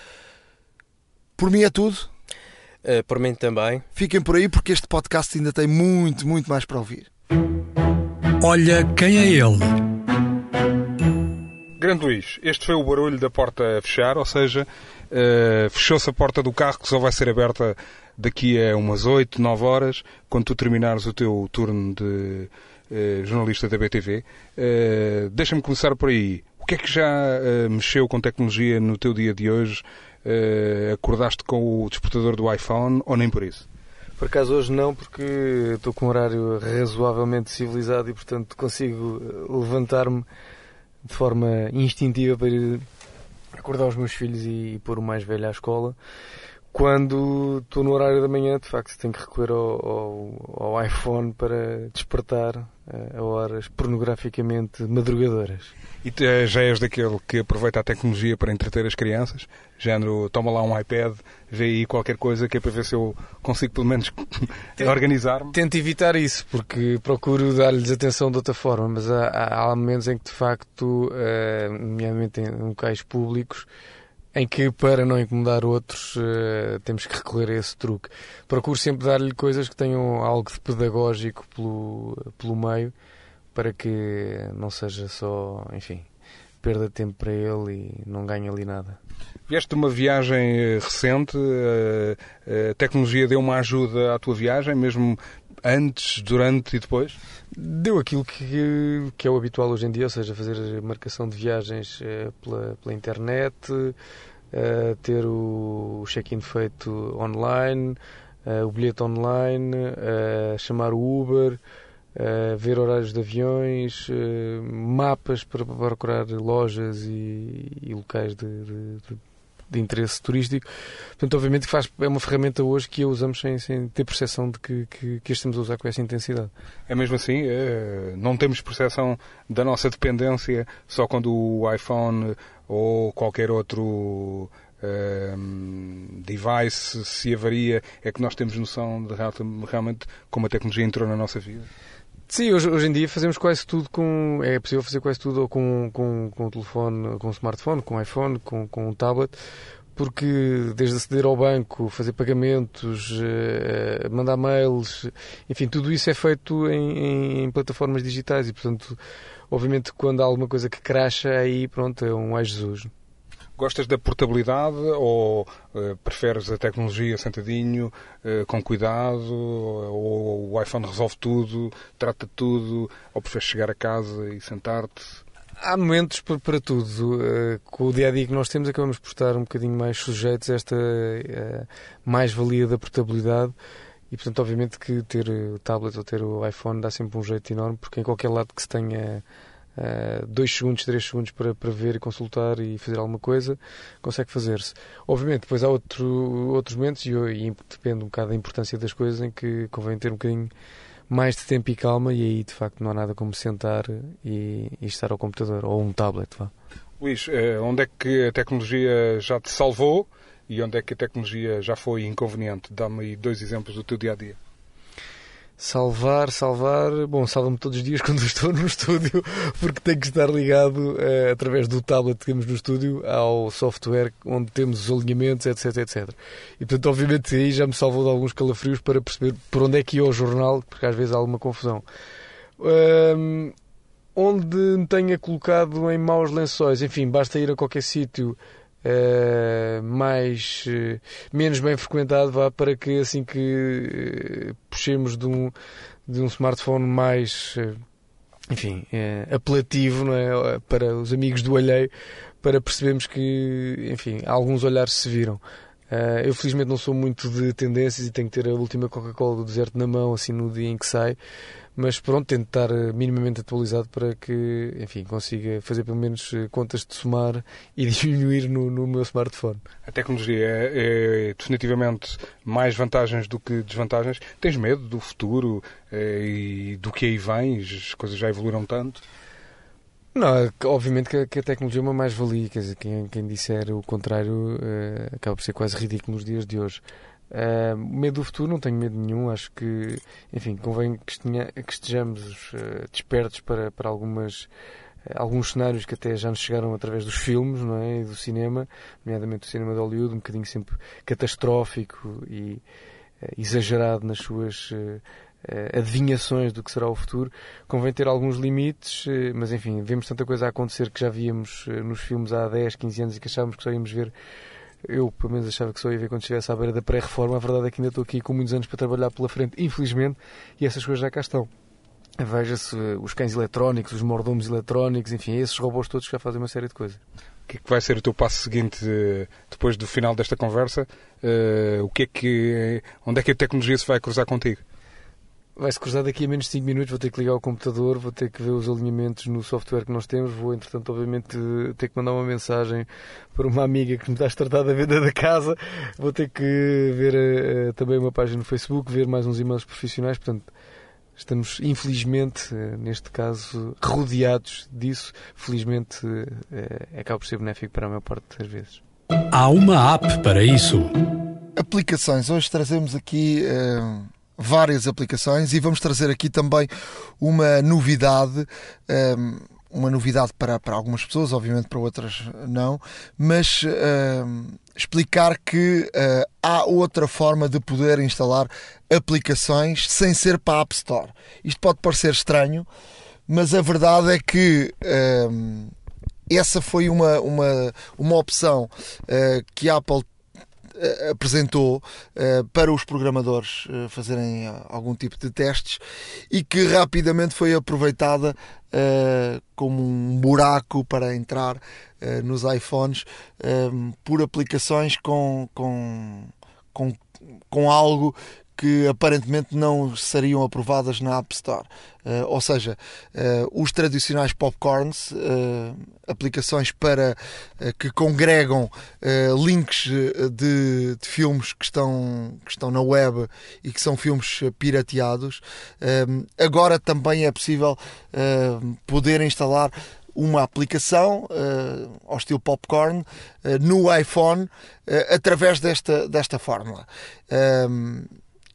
B: Por mim é tudo.
C: Uh, por mim também.
B: Fiquem por aí porque este podcast ainda tem muito, muito mais para ouvir.
A: Olha quem é ele.
D: Grande Luís, este foi o barulho da porta a fechar, ou seja, uh, fechou-se a porta do carro que só vai ser aberta daqui a umas 8, 9 horas, quando tu terminares o teu turno de uh, jornalista da BTV. Uh, Deixa-me começar por aí. O que é que já mexeu com tecnologia no teu dia de hoje? Uh, acordaste com o despertador do iPhone ou nem por isso?
E: Por acaso hoje não, porque estou com um horário razoavelmente civilizado e, portanto, consigo eh, levantar-me de forma instintiva para ir acordar os meus filhos e pôr o mais velho à escola. Quando estou no horário da manhã, de facto, tenho que recorrer ao, ao, ao iPhone para despertar a horas pornograficamente madrugadoras.
D: E já és daquele que aproveita a tecnologia para entreter as crianças? Género, toma lá um iPad, vê aí qualquer coisa que é para ver se eu consigo pelo menos organizar-me?
E: Tento evitar isso, porque procuro dar-lhes atenção de outra forma, mas há, há, momentos em que de facto, uh, nomeadamente em locais públicos, em que, para não incomodar outros, uh, temos que recorrer a esse truque. Procuro sempre dar-lhe coisas que tenham algo de pedagógico pelo, pelo meio, para que não seja só, enfim, perda de tempo para ele e não ganhe ali nada.
D: Vieste de uma viagem eh, recente, eh, a tecnologia deu uma ajuda à tua viagem, mesmo antes, durante e depois?
E: Deu aquilo que, que é o habitual hoje em dia, ou seja, fazer marcação de viagens eh, pela, pela internet, ter o check-in feito online, o bilhete online, chamar o Uber, ver horários de aviões, mapas para procurar lojas e, e locais de, de, de interesse turístico. Portanto, obviamente faz, é uma ferramenta hoje que a usamos sem, sem ter percepção de que, que, que estamos a usar com essa intensidade.
D: É mesmo assim? É, não temos percepção da nossa dependência só quando o iPhone ou qualquer outro ehm, device se avaria, é que nós temos noção de realmente como a tecnologia entrou na nossa vida?
E: Sim, hoje, hoje em dia fazemos quase tudo com. É possível fazer quase tudo ou com, com, com o telefone, com o smartphone, com o iPhone, com, com o tablet, porque desde aceder ao banco, fazer pagamentos, eh, mandar mails, enfim, tudo isso é feito em, em, plataformas digitais e, portanto, obviamente, quando há alguma coisa que cracha, aí pronto, é um ai Jesus.
D: Gostas da portabilidade ou uh, preferes a tecnologia sentadinho, uh, com cuidado, ou, o iPhone resolve tudo, trata tudo, ou preferes chegar a casa e sentar-te?
E: Há momentos para, tudo. Uh, com o dia a dia que nós temos, acabamos por estar um bocadinho mais sujeitos a esta mais-valia da portabilidade E portanto, obviamente que ter o tablet ou ter o iPhone dá sempre um jeito enorme, porque em qualquer lado que se tenha uh, dois segundos, três segundos para, para ver e consultar e fazer alguma coisa, consegue fazer-se. Obviamente, depois há outro, outros momentos, e, e depende um bocado da importância das coisas, em que convém ter um bocadinho mais de tempo e calma, e aí de facto não há nada como sentar e, e estar ao computador ou um tablet. Vá.
D: Luís, eh, onde é que a tecnologia já te salvou e onde é que a tecnologia já foi inconveniente? Dá-me aí dois exemplos do teu dia a dia.
E: Salvar, salvar. Bom, salva-me todos os dias quando estou no estúdio, porque tenho que estar ligado uh, através do tablet que temos no estúdio ao software onde temos os alinhamentos, etc, etc. E portanto, obviamente, aí já me salvou de alguns calafrios para perceber por onde é que ia o jornal, porque às vezes há alguma confusão. Um, onde me tenha colocado em maus lençóis, enfim, basta ir a qualquer sítio Uh, mais uh, menos bem frequentado vá para que assim que uh, puxemos de um, de um smartphone mais enfim apelativo não é? para os amigos do alheio para percebermos que enfim alguns olhares se viram eu felizmente não sou muito de tendências e tenho que ter a última Coca-Cola do deserto na mão assim no dia em que sai mas pronto, tento estar eh, minimamente atualizado para que, enfim, consiga fazer pelo menos eh, contas de somar e diminuir no, no meu smartphone.
D: A tecnologia é, é, definitivamente mais vantagens do que desvantagens. Tens medo do futuro é, e do que aí vem? As coisas já evoluíram tanto?
E: Não, é obviamente que a, que a tecnologia é uma mais-valia, quer dizer, quem, quem disser o contrário uh, acaba por ser quase ridículo nos dias de hoje. Uh, medo do futuro, não tenho medo nenhum. Acho que, enfim, convém que, que estejamos uh, despertos para, para algumas, uh, alguns cenários que até já nos chegaram através dos filmes não é? e do cinema, nomeadamente o cinema de Hollywood, um bocadinho sempre catastrófico e exagerado nas suas adivinhações do que será o futuro. Convém ter alguns limites, mas enfim, vemos tanta coisa a acontecer que já víamos nos filmes há 10, 15 anos e que achávamos que só íamos ver eu, pelo menos, achava que só ia ver quando estivesse à beira da pré-reforma. A verdade é que ainda estou aqui com muitos anos para trabalhar pela frente, infelizmente, e essas coisas já cá estão. Veja-se os cães eletrónicos, os mordomos eletrónicos, enfim, esses robôs todos já fazem uma série de coisas.
D: O que é que vai ser o teu passo seguinte eh, depois do final desta conversa? O que é que, onde é que a tecnologia se vai cruzar contigo?
E: Vai-se cruzar daqui a menos de 5 minutos, vou ter que ligar o computador, vou ter que ver os alinhamentos no software que nós temos, vou entretanto obviamente ter que mandar uma mensagem para uma amiga que me está a tratar da venda da casa, vou ter que ver uh, também uma página no Facebook, ver mais uns e-mails profissionais, portanto estamos infelizmente, uh, neste caso, rodeados disso, felizmente uh, acaba por ser benéfico para a maior parte das vezes.
A: Há uma app para isso.
B: Aplicações. Hoje trazemos aqui várias aplicações e vamos trazer aqui também uma novidade. Um, uma novidade para, para algumas pessoas, obviamente para outras não, mas uh, explicar que uh, há outra forma de poder instalar aplicações sem ser para a App Store. Isto pode parecer estranho, mas a verdade é que uh, essa foi uma, uma, uma opção uh, que a Apple apresentou uh, para os programadores uh, fazerem algum tipo de testes e que rapidamente foi aproveitada como um buraco para entrar nos iPhones por aplicações com, com, com, com algo que aparentemente não seriam aprovadas na App Store. Uh, ou seja, uh, os tradicionais popcorns, uh, aplicações para que congregam links de, de, filmes que estão, que estão na web e que são filmes pirateados, agora também é possível poder instalar uma aplicação uh, ao estilo popcorn uh, no iPhone uh, através desta, desta fórmula.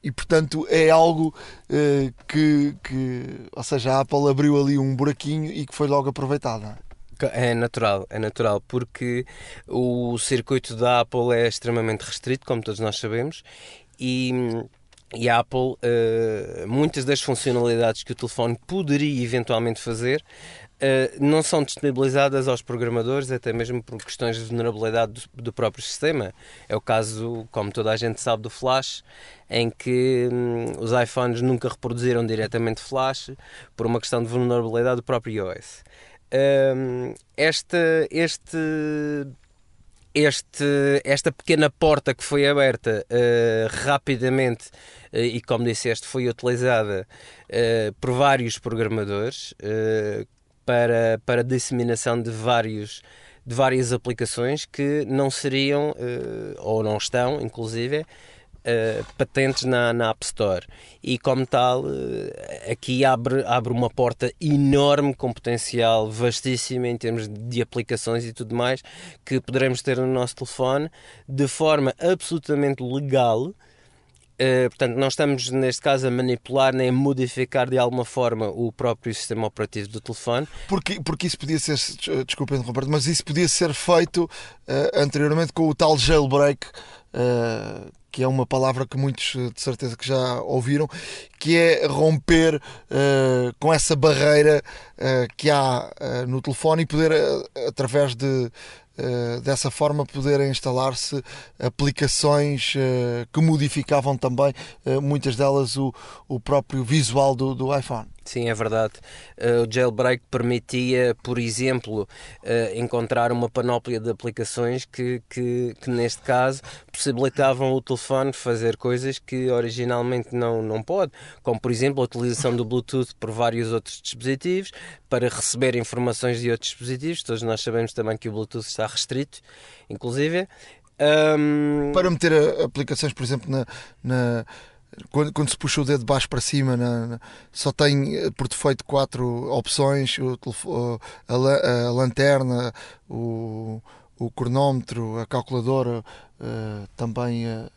B: E portanto é algo uh, que, que, ou seja, a Apple abriu ali um buraquinho e que foi logo aproveitado.
C: É natural, é natural, porque o circuito da Apple é extremamente restrito, como todos nós sabemos, e, e a Apple, uh, muitas das funcionalidades que o telefone poderia eventualmente fazer, não são disponibilizadas aos programadores, até mesmo por questões de vulnerabilidade do, do, próprio sistema. É o caso, como toda a gente sabe, do Flash, em que hum, os iPhones nunca reproduziram diretamente Flash por uma questão de vulnerabilidade do próprio iOS. Um, este, este este, esta pequena porta que foi aberta uh, rapidamente uh, e, como disseste, foi utilizada uh, por vários programadores para, para disseminação de, vários, de várias aplicações que não seriam, ou não estão, inclusive, Uh, patentes na, na App Store. E como tal uh, aqui abre, abre uma porta enorme com potencial vastíssimo em termos de aplicações e tudo mais que poderemos ter no nosso telefone de forma absolutamente legal uh, portanto não estamos neste caso a manipular nem a modificar de alguma forma o próprio sistema operativo do telefone.
B: Porque, porque isso podia ser desculpa interromper mas isso podia ser feito anteriormente com o tal jailbreak Uh, que é uma palavra que muitos eh, de certeza que já ouviram, que é romper uh, com essa barreira uh, que há uh, no telefone e poder, através de dessa forma, poderem instalar-se aplicações que modificavam também, muitas delas, o, o próprio visual do iPhone.
C: Sim, é verdade. Uh, o jailbreak permitia, por exemplo, uh, encontrar uma panóplia de aplicações que, que, que, neste caso, possibilitavam o telefone fazer coisas que originalmente não, não pode, como, por exemplo, a utilização do Bluetooth por vários outros dispositivos para receber informações de outros dispositivos. Todos nós sabemos também que o Bluetooth está restrito, inclusive.
B: Um... Para meter aplicações, por exemplo, na, na quando, quando, se puxa o dedo de baixo para cima, na, na, só tem eh, por defeito quatro opções: o, a, a, lanterna, o, o cronómetro, a calculadora, uh, também a,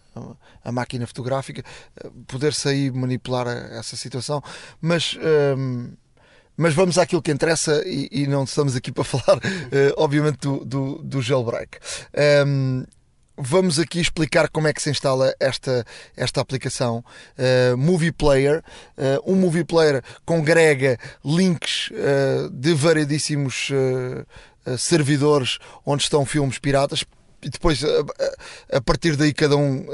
B: a, máquina fotográfica. Uh, Poder-se aí manipular essa situação, mas. Ehm, mas vamos àquilo que interessa e, e, não estamos aqui para falar, uh, obviamente, do, do, do jailbreak. Um, ehm, vamos aqui explicar como é que se instala esta, esta aplicação uh, Movie Player. Uh, um Movie Player congrega links uh, de variedíssimos servidores onde estão filmes piratas e depois a, a, partir daí cada um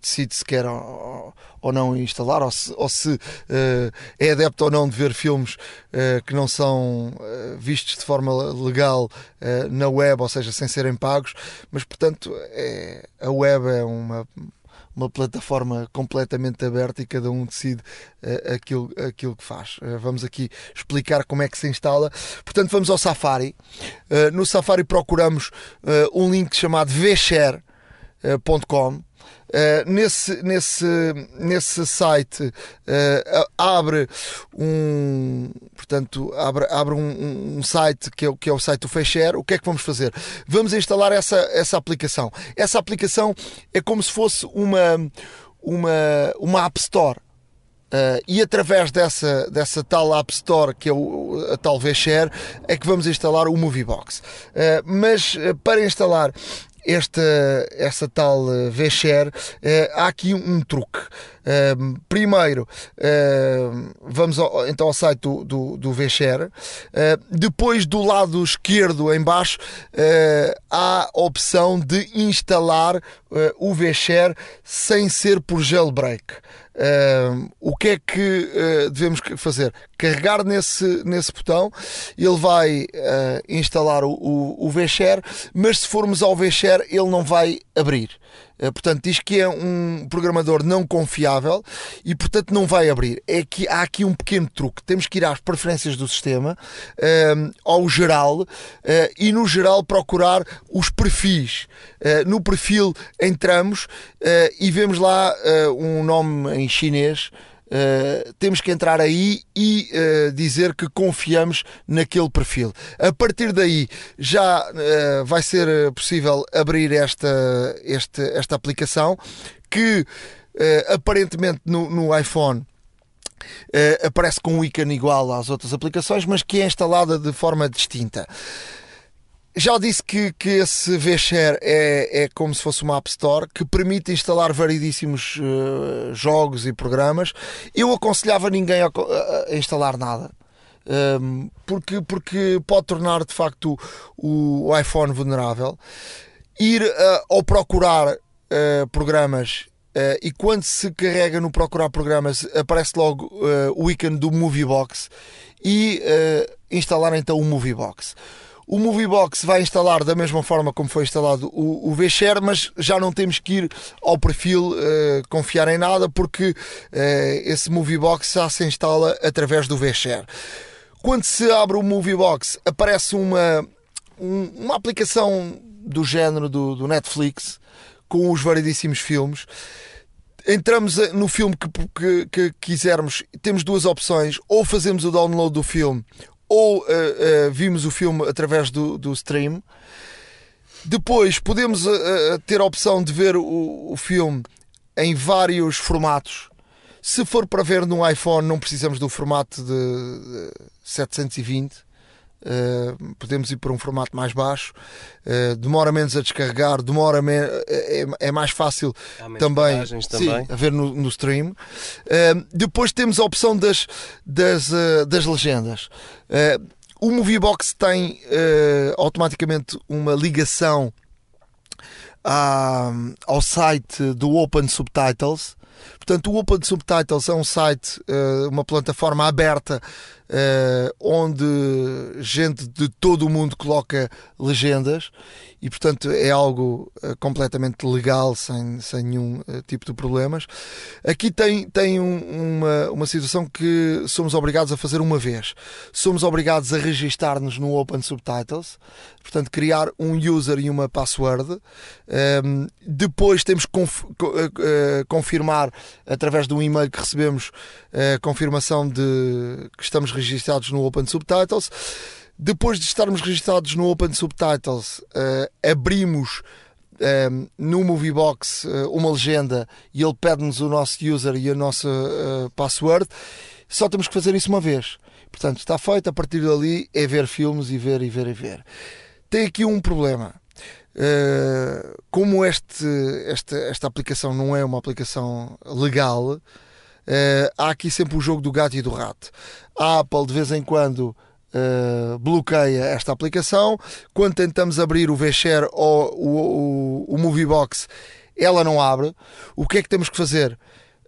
B: decide se quer ou, ou não instalar ou se, ou se uh, é adepto ou não de ver filmes uh, que não são uh, vistos de forma legal na web, ou seja, sem serem pagos, mas portanto é, a web é uma uma plataforma completamente aberta e cada um decide uh, aquilo, aquilo que faz. Uh, vamos aqui explicar como é que se instala. Portanto, vamos ao Safari. Uh, no Safari procuramos um link chamado vshare.com. Uh, nesse, nesse, nesse site uh, abre um portanto abre, abre um, um, site que é, que é o site do Feixer o que é que vamos fazer? Vamos instalar essa, essa aplicação essa aplicação é como se fosse uma uma, uma App Store Uh, e através dessa, dessa tal App Store, que é o, a tal VShare, é que vamos instalar o Moviebox. Uh, mas uh, para instalar esta, esta tal uh, V-Share, uh, há aqui um, truque. Uh, primeiro, vamos ao, então ao site do, do, do depois, do lado esquerdo, em baixo, há a opção de instalar o V-Share sem ser por jailbreak. Uh, o que é que uh, devemos fazer? Carregar nesse, nesse botão, ele vai uh, instalar o, o, o VShare, mas se formos ao VShare, ele não vai abrir. Eh, portanto, diz que é um programador não confiável e, portanto, não vai abrir. É que há aqui um pequeno truque. Temos que ir às preferências do sistema, ehm, ao geral, eh, e no geral procurar os perfis. Eh, no perfil entramos e vemos lá um nome em chinês Uh, temos que entrar aí e uh, dizer que confiamos naquele perfil. A partir daí já uh, vai ser possível abrir esta, este, esta aplicação que aparentemente no, no iPhone. aparece com um ícone igual às outras aplicações, mas que é instalada de forma distinta. Já disse que, que esse VShare é, é como se fosse uma App Store que permite instalar variedíssimos uh, jogos e programas. Eu aconselhava ninguém a, a, instalar nada. Um, ehm, porque, porque pode tornar de facto o, o iPhone vulnerável. Ir uh, ao procurar uh, programas Uh, e quando se carrega no procurar programas aparece logo uh, o ícone do Moviebox e uh, instalar então o Moviebox. O Moviebox vai instalar da mesma forma como foi instalado o, o VShare, mas já não temos que ir ao perfil uh, confiar em nada, porque uh, esse Moviebox já se instala através do VShare. Quando se abre o Moviebox, aparece uma, um, uma aplicação do género do, do Netflix com os variedíssimos filmes entramos no filme que, que, que, quisermos, temos duas opções: ou fazemos o download do filme, ou uh, uh, vimos o filme através do, do stream. Depois podemos uh, ter a opção de ver o, o filme em vários formatos. Se for para ver no iPhone, não precisamos do formato de 720 Uh, podemos ir para um formato mais baixo, uh, demora menos a descarregar, demora me é, é, mais fácil também, sim, a ver no, no stream. Uh, depois temos a opção das, das, das legendas. o Moviebox tem automaticamente uma ligação à, ao site do Open Subtitles. Portanto, o Open Subtitles é um site, uma plataforma aberta onde gente de todo o mundo coloca legendas e, portanto, é algo uh, completamente legal, sem, sem nenhum uh, tipo de problemas. Aqui tem, tem um, uma, uma situação que somos obrigados a fazer uma vez. Somos obrigados a registar-nos no Open Subtitles, portanto, criar um user e uma password. Um, ehm, depois temos que conf confirmar através de um e-mail que recebemos a confirmação de que estamos registados no Open Subtitles. Depois de estarmos registados no Open Subtitles, uh, abrimos uh, no Moviebox uh, uma legenda e ele pede-nos o nosso user e a nossa password. Só temos que fazer isso uma vez. Portanto, está feito. A partir dali é ver filmes e ver e ver e ver. Tem aqui um problema. Uh, como este, esta, esta aplicação não é uma aplicação legal, Uh, há aqui sempre o jogo do gato e do rato. A Apple de vez em quando uh, bloqueia esta aplicação. Quando tentamos abrir o VShare ou o, o, o Moviebox, ela não abre. O que é que temos que fazer?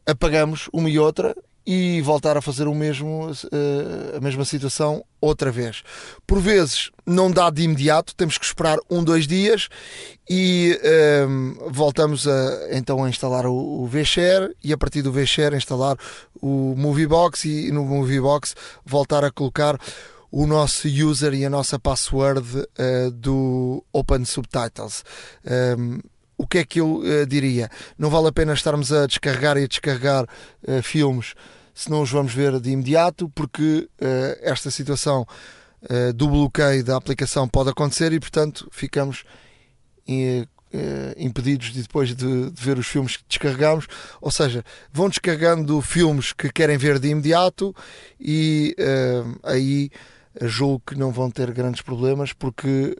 B: Apagamos uma e outra e voltar a fazer o mesmo, uh, a mesma situação outra vez. Por vezes não dá de imediato, temos que esperar um, dois dias e uh, voltamos a, então a instalar o, o VShare e a partir do VShare instalar o Moviebox e no Moviebox voltar a colocar o nosso user e a nossa password uh, do Open Subtitles. Um, o que é que eu uh, diria? Não vale a pena estarmos a descarregar e a descarregar uh, filmes se não os vamos ver de imediato, porque uh, esta situação uh, do bloqueio da aplicação pode acontecer e, portanto, ficamos uh, impedidos de depois de, de, ver os filmes que descarregamos. Ou seja, vão descarregando filmes que querem ver de imediato e aí julgo que não vão ter grandes problemas, porque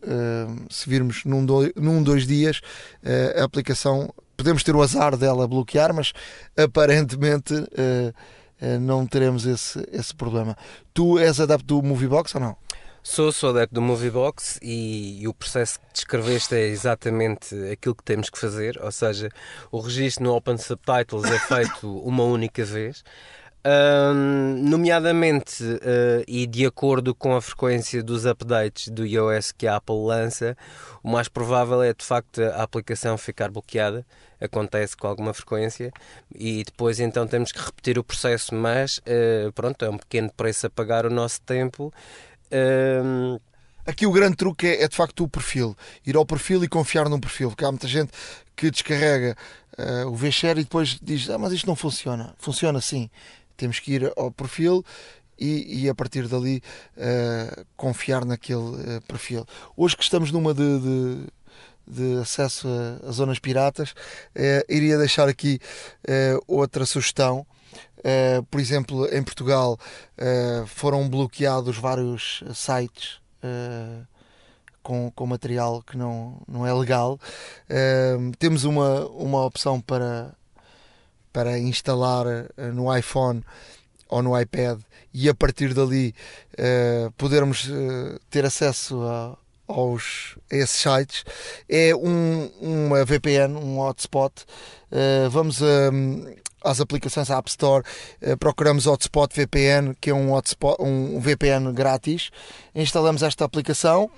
B: se virmos num, do, num dois dias a aplicação podemos ter o azar dela bloquear, mas aparentemente eh, não teremos esse, esse problema. Tu és adepto do Moviebox ou não?
C: Sou, sou adepto do Moviebox e, e, o processo que descreveste é exatamente aquilo que temos que fazer, ou seja, o registro no Open Subtitles é feito uma única vez. Um, nomeadamente uh, e de acordo com a frequência dos updates do iOS que a Apple lança, o mais provável é de facto a aplicação ficar bloqueada acontece com alguma frequência e depois então temos que repetir o processo, mas uh, pronto, é um pequeno preço a pagar o nosso tempo. Uh,
B: Aqui o grande truque é, é, de facto o perfil. Ir ao perfil e confiar num perfil, porque há muita gente que descarrega uh, o VShare e depois diz: Ah, mas isto não funciona. Funciona sim. Temos que ir ao perfil e, e, a partir dali uh, confiar naquele uh, perfil. Hoje que estamos numa de, de, de acesso a, a zonas piratas, uh, iria deixar aqui outra sugestão. por exemplo, em Portugal foram bloqueados vários sites com, com material que não, não é legal. temos uma, uma opção para, para instalar no iPhone ou no iPad e a partir dali uh, podermos uh, ter acesso a, aos, a esses sites é um, uma VPN, um hotspot. Uh, vamos a, às aplicações App Store, procuramos Hotspot VPN, que é um, hotspot, um VPN grátis, instalamos esta aplicação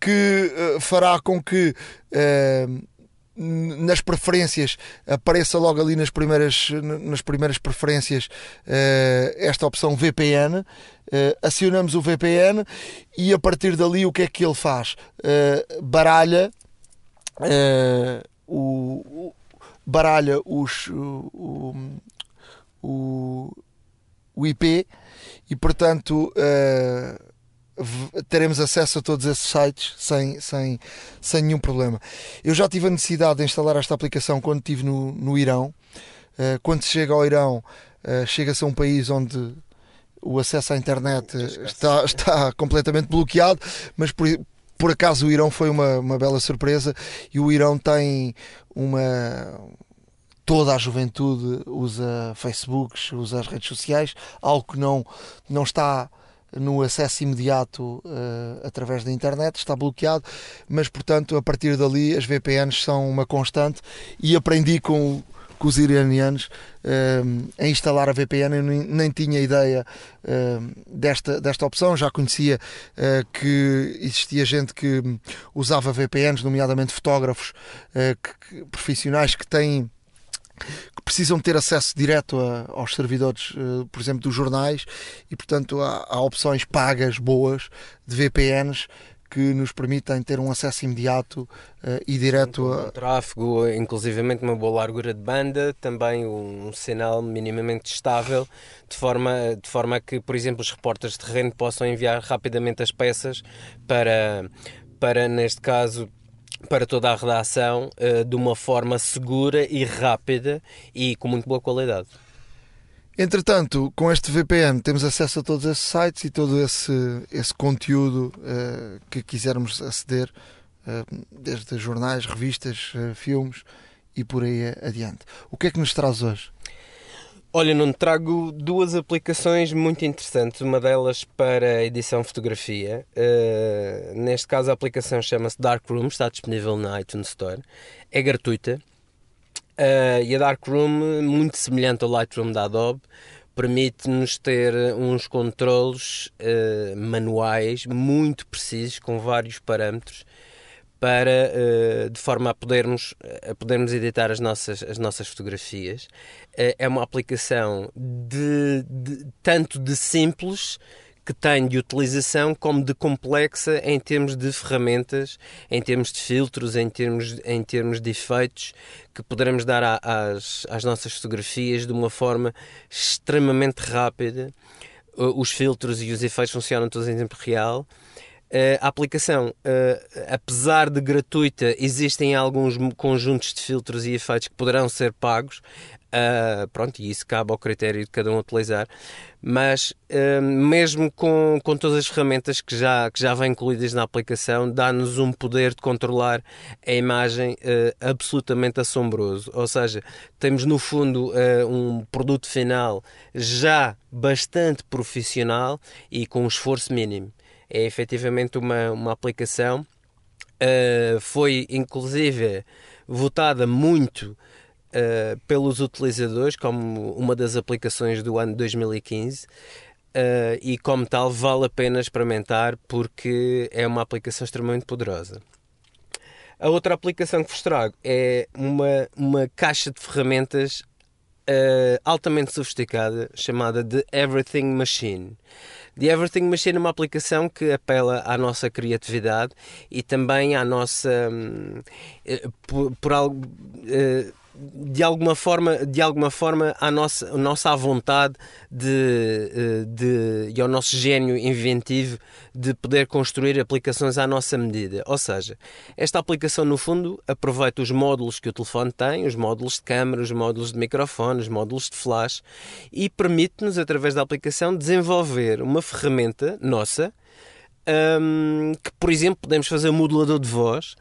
B: que fará com que nas preferências. Apareça logo ali nas primeiras, nas primeiras preferências uh, esta opção VPN uh, acionamos o VPN e a partir dali o que é que ele faz? Uh, baralha o, baralha os o, o, o IP e portanto teremos acesso a todos esses sites sem, sem, sem nenhum problema. Eu já tive a necessidade de instalar esta aplicação quando estive no, no Irão. Uh, quando se chega ao Irão, uh, chega-se a um país onde o acesso à internet está, está completamente bloqueado, mas por, por acaso o Irão foi uma, uma bela surpresa e o Irão tem uma. Toda a juventude usa Facebook, usa as redes sociais, algo que não, não está no acesso imediato uh, através da internet, está bloqueado, mas portanto a partir dali as VPNs são uma constante e aprendi com, com os iranianos uh, a instalar a VPN, eu nem, nem tinha ideia uh, desta, desta opção, já conhecia que existia gente que usava VPNs, nomeadamente fotógrafos que, profissionais que têm que precisam ter acesso direto a, aos servidores, uh, por exemplo, dos jornais, e portanto há, há, opções pagas boas de VPNs que nos permitem ter um acesso imediato uh, e direto
C: um, a. tráfego, inclusivamente uma boa largura de banda, também um, um sinal minimamente estável, de forma, de forma a que, por exemplo, os repórteres de terreno possam enviar rapidamente as peças para, para neste caso, para toda a redação uh, de uma forma segura e rápida e com muito boa qualidade.
B: Entretanto, com este VPN temos acesso a todos esses sites e todo esse, esse conteúdo uh, que quisermos aceder, uh, desde jornais, revistas, filmes e por aí adiante. O que é que nos traz hoje?
C: Olha, não trago duas aplicações muito interessantes. Uma delas para edição fotografia. Uh, neste caso, a aplicação chama-se Darkroom, está disponível na iTunes Store. É gratuita. Uh, e a Darkroom, muito semelhante ao Lightroom da Adobe, permite-nos ter uns controles uh, manuais muito precisos, com vários parâmetros para uh, de forma a podermos, a podermos editar as nossas, as nossas fotografias. Uh, é uma aplicação de, de, tanto de simples que tem de utilização como de complexa em termos de ferramentas, em termos de filtros, em termos, em termos de efeitos que poderemos dar a, às, às nossas fotografias de uma forma extremamente rápida. Os filtros e os efeitos funcionam todos em tempo real a aplicação, uh, apesar de gratuita, existem alguns conjuntos de filtros e efeitos que poderão ser pagos. Uh, pronto, e isso cabe ao critério de cada um utilizar. Mas, mesmo com, com todas as ferramentas que já, que já vêm incluídas na aplicação, dá-nos um poder de controlar a imagem absolutamente assombroso. Ou seja, temos no fundo um produto final já bastante profissional e com um esforço mínimo é efetivamente uma, uma aplicação. Uh, foi inclusive votada muito uh, pelos utilizadores como uma das aplicações do ano 2015. Uh, e como tal vale a pena experimentar porque é uma aplicação extremamente poderosa. A outra aplicação que vos trago é uma, uma caixa de ferramentas uh, altamente sofisticada chamada The Everything Machine. The Everything Machine é uma aplicação que apela à nossa criatividade e também à nossa. Um, eh, por, por algo. Uh, de alguma forma, de alguma forma a nossa, a nossa vontade de, eh, de, e ao nosso gênio inventivo de poder construir aplicações à nossa medida. Ou seja, esta aplicação, no fundo, aproveita os módulos que o telefone tem, os módulos de câmera, os módulos de microfone, os módulos de flash, e permite-nos, através da aplicação, desenvolver uma ferramenta nossa, um, que, por exemplo, podemos fazer um modulador de voz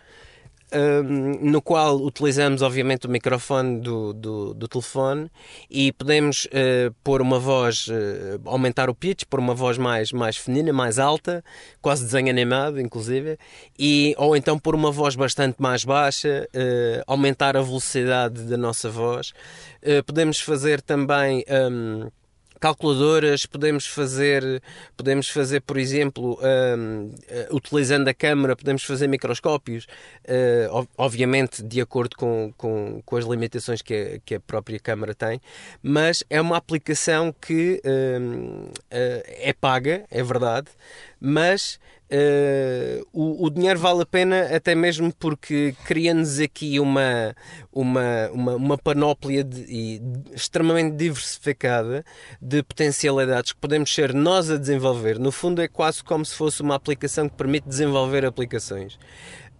C: no qual utilizamos, obviamente, o microfone do, do, do telefone e podemos uh, pôr uma voz, uh, aumentar o pitch, pôr uma voz mais, mais feminina, mais alta, quase desenho animado, inclusive, e, ou então pôr uma voz bastante mais baixa, uh, aumentar a velocidade da nossa voz. podemos fazer também. Um, calculadoras, podemos fazer, podemos fazer por exemplo, um, uh, utilizando a câmera, podemos fazer microscópios, uh, obviamente de acordo com, com, com as limitações que a, que a própria câmera tem, mas é uma aplicação que uh, é paga, é verdade, mas Uh, o, o, dinheiro vale a pena até mesmo porque cria-nos aqui uma, uma, uma, uma panóplia de, e, extremamente diversificada de potencialidades que podemos ser nós a desenvolver. No fundo, é quase como se fosse uma aplicação que permite desenvolver aplicações.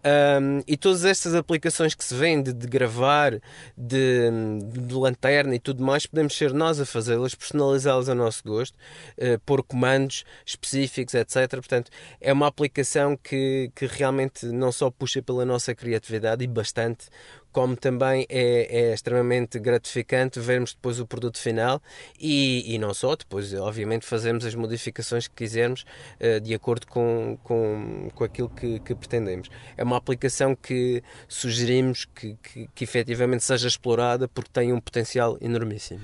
C: Um, e todas estas aplicações que se vêm de, gravar, de, de, lanterna e tudo mais, podemos ser nós a fazê-las, personalizá-las ao nosso gosto, uh, pôr comandos específicos, etc. Portanto, é uma aplicação que, que realmente não só puxa pela nossa criatividade e bastante, como também é, é, extremamente gratificante vermos depois o produto final e, e não só, depois obviamente fazemos as modificações que quisermos uh, de acordo com, com, com aquilo que, que, pretendemos. É uma aplicação que sugerimos que, que, que efetivamente seja explorada porque tem um potencial enormíssimo.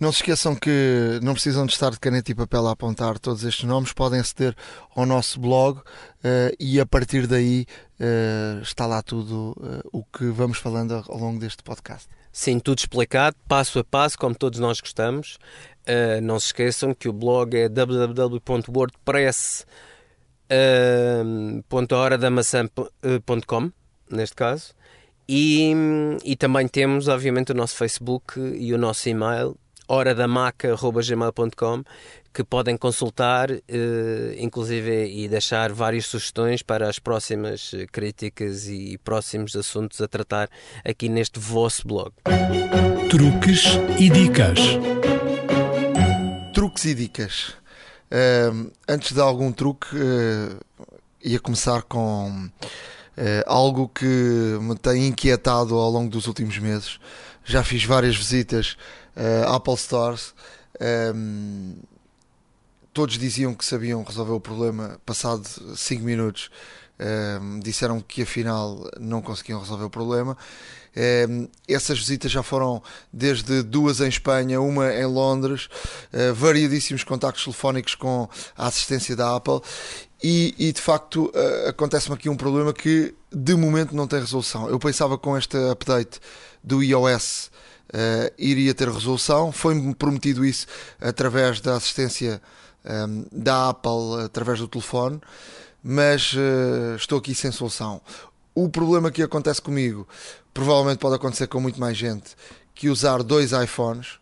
B: Não se esqueçam que não precisam de estar de caneta e papel a apontar todos estes nomes, podem aceder ao nosso blog uh, e a partir daí uh, está lá tudo uh, o que vamos falando ao longo deste podcast.
C: Sim, tudo explicado, passo a passo, como todos nós gostamos. não se esqueçam que o blog é www.wordpress.horadamaçã.com, neste caso. E, e também temos, obviamente, o nosso Facebook e o nosso e-mail horadamaca.gmail.com que podem consultar, eh, inclusive, e deixar várias sugestões para as próximas eh, críticas e próximos assuntos a tratar aqui neste vosso blog.
A: Truques e dicas.
B: Truques e dicas. Uh, antes de algum truque, uh, ia começar com uh, algo que me tem inquietado ao longo dos últimos meses. Já fiz várias visitas uh, Apple Stores. Um, ehm, todos diziam que sabiam resolver o problema. Passado 5 minutos, um, ehm, disseram que afinal não conseguiam resolver o problema. Um, ehm, essas visitas já foram desde duas em Espanha, uma em Londres, uh, variadíssimos contactos telefónicos com a assistência da Apple. E, e de facto uh, acontece-me aqui um problema que de momento não tem resolução. Eu pensava com este update do iOS uh, iria ter resolução. Foi-me prometido isso através da assistência um, ehm, da Apple, através do telefone, mas uh, estou aqui sem solução. O problema que acontece comigo, provavelmente pode acontecer com muito mais gente, que usar dois iPhones.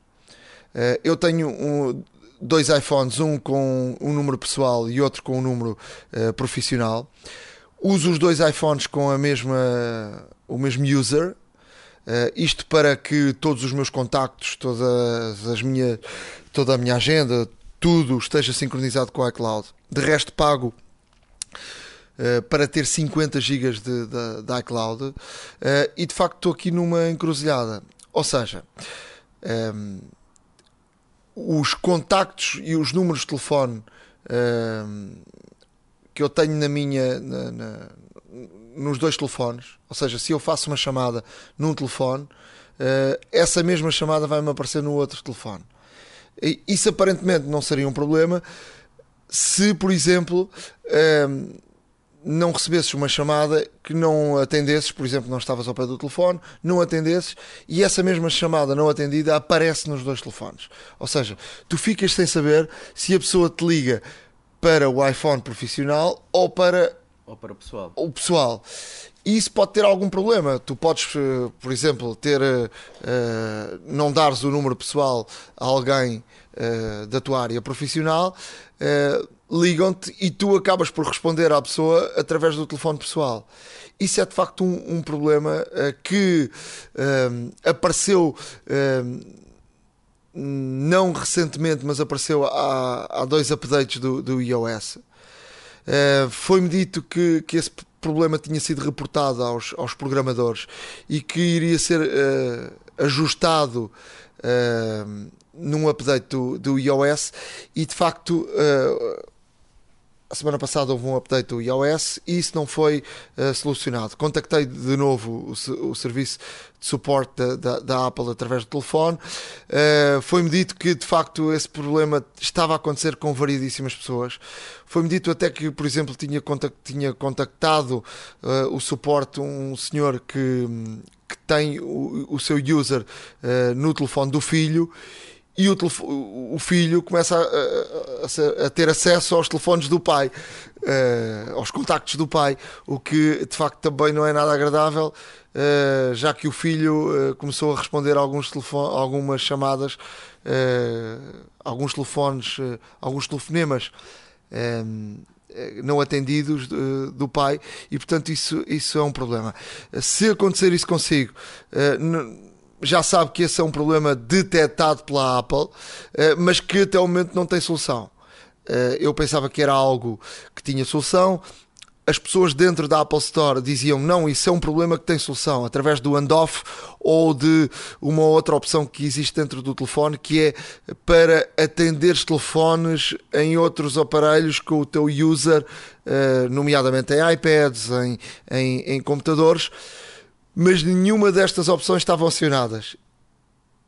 B: Uh, eu tenho um, dois iPhones, um com um número pessoal e outro com um número uh, profissional. Uso os dois iPhones com a mesma, o mesmo user, Uh, isto para que todos os meus contactos, todas as minha, toda a minha agenda, tudo esteja sincronizado com o iCloud. De resto, pago uh, para ter 50 GB de, de, de iCloud uh, e de facto estou aqui numa encruzilhada. Ou seja, um, os contactos e os números de telefone um, que eu tenho na minha na, na, nos dois telefones, ou seja, se eu faço uma chamada num telefone, uh, essa mesma chamada vai-me aparecer no outro telefone. Isso aparentemente não seria um problema se, por exemplo, uh, não recebesses uma chamada que não atendesses, por exemplo, não estavas ao pé do telefone, não atendesses e essa mesma chamada não atendida aparece nos dois telefones. Ou seja, tu ficas sem saber se a pessoa te liga para o iPhone profissional ou para
C: ou para o pessoal?
B: O pessoal. Isso pode ter algum problema. Tu podes, eh, por exemplo, ter uh, não dares o número pessoal a alguém uh, da tua área profissional, uh, ligam-te e tu acabas por responder à pessoa através do telefone pessoal. Isso é de facto um, um problema que apareceu não recentemente, mas apareceu há, há dois updates do, do iOS. Uh, Foi-me dito que, que esse problema tinha sido reportado aos, aos programadores e que iria ser uh, ajustado uh, num update do, do iOS e de facto uh, a semana passada houve um update do iOS e isso não foi uh, solucionado. Contactei de novo o, o serviço de suporte da, da, da, Apple através do telefone. Uh, Foi-me dito que de facto esse problema estava a acontecer com variedíssimas pessoas. Foi-me dito até que, por exemplo, tinha, contact, tinha contactado uh, o suporte um senhor que, que tem o, o seu user no telefone do filho e o, o filho começa a, a, a, ter acesso aos telefones do pai, uh, aos contactos do pai, o que de facto também não é nada agradável, uh, já que o filho uh, começou a responder a alguns telefone, algumas chamadas, alguns telefones, alguns telefonemas. não atendidos do pai e portanto isso, isso é um problema se acontecer isso consigo já sabe que esse é um problema detectado pela Apple, eh, mas que até o momento não tem solução. Eh, eu pensava que era algo que tinha solução. As pessoas dentro da Apple Store diziam não, isso é um problema que tem solução, através do handoff ou de uma outra opção que existe dentro do telefone, que é para atender telefones em outros aparelhos com o teu user, eh, nomeadamente em iPads, em, em, em computadores mas nenhuma destas opções estavam acionadas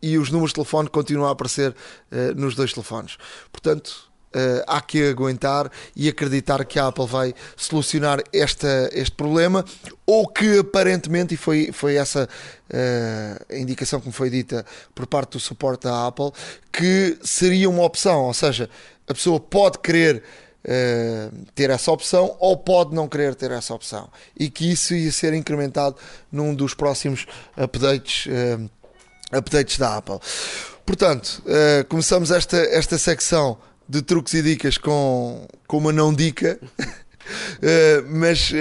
B: e os números de telefone continuam a aparecer uh, nos dois telefones. Portanto, uh, há que aguentar e acreditar que a Apple vai solucionar esta, este problema, ou que aparentemente, e foi, foi essa uh, a indicação que me foi dita por parte do suporte da Apple, que seria uma opção, ou seja, a pessoa pode querer Uh, ter essa opção ou pode não querer ter essa opção e que isso ia ser incrementado num dos próximos updates, uh, updates da Apple. Portanto, uh, começamos esta, esta secção de truques e dicas com, com uma não dica, mas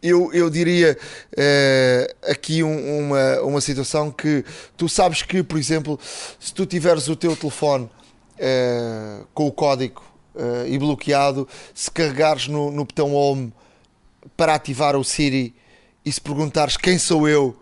B: eu, eu diria aqui um, uma, uma situação que tu sabes que, por exemplo, se tu tiveres o teu telefone com o código uh, e bloqueado, se carregares no, no botão Home para ativar o Siri e se perguntares quem sou eu,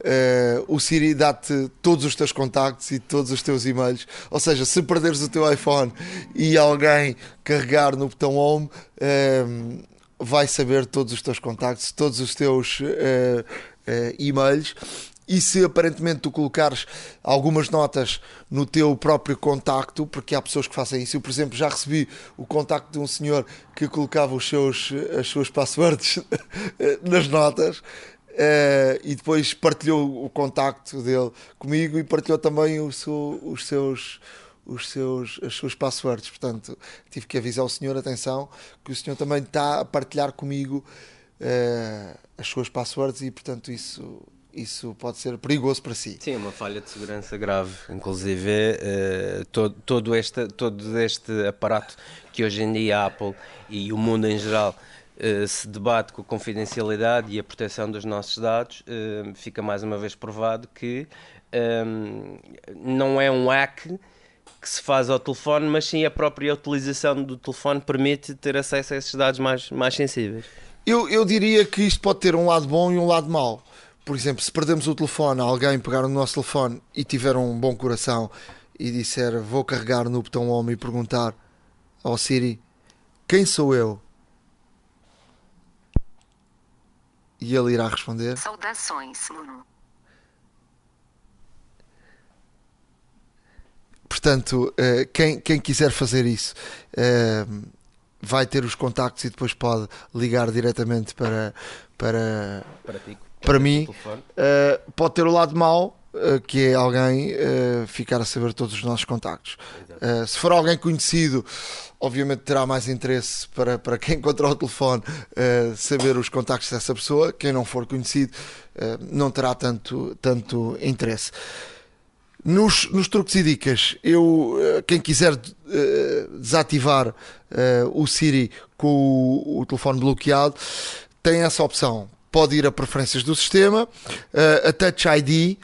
B: Uh, o Siri dá-te todos os teus contactos e todos os teus e-mails. Ou seja, se perderes o teu iPhone e alguém carregar no botão Home, uh, vai saber todos os teus contactos, todos os teus uh, e-mails e se aparentemente tu colocares algumas notas no teu próprio contacto, porque há pessoas que fazem isso. Eu, por exemplo, já recebi o contacto de um senhor que colocava os seus, as suas passwords nas notas. Uh, e depois partilhou o contacto dele comigo e partilhou também seu, os seus os seus, as suas passwords. Portanto, tive que avisar o senhor, atenção, que o senhor também está a partilhar comigo uh, as suas passwords e, portanto, isso isso pode ser perigoso para si.
C: Sim, é uma falha de segurança grave. Inclusive, uh, todo, todo, este, todo este aparato que hoje em dia a Apple e o mundo em geral uh, se debate com a confidencialidade e a proteção dos nossos dados, uh, fica mais uma vez provado que um, não é um hack que se faz ao telefone, mas sim a própria utilização do telefone permite ter acesso a esses dados mais, mais sensíveis.
B: Eu, eu diria que isto pode ter um lado bom e um lado mau por exemplo, se perdemos o telefone, alguém pegar no nosso telefone e tiver um bom coração e disser vou carregar no botão home e perguntar ao Siri quem sou eu? E ele irá responder.
F: Saudações, Bruno.
B: Portanto, eh, quem, quem quiser fazer isso eh, vai ter os contactos e depois pode ligar diretamente para, para,
C: para ti
B: para mim, uh, pode ter o lado mau, uh, que é alguém uh, ficar a saber todos os nossos contactos. se for alguém conhecido, obviamente terá mais interesse para, para quem encontrar o telefone saber os contactos dessa pessoa. Quem não for conhecido, não terá tanto, tanto interesse. Nos, nos truques e dicas, eu, quem quiser desativar o Siri com o, o telefone bloqueado, tem essa opção pode ir a preferências do sistema, uh, a Touch ID,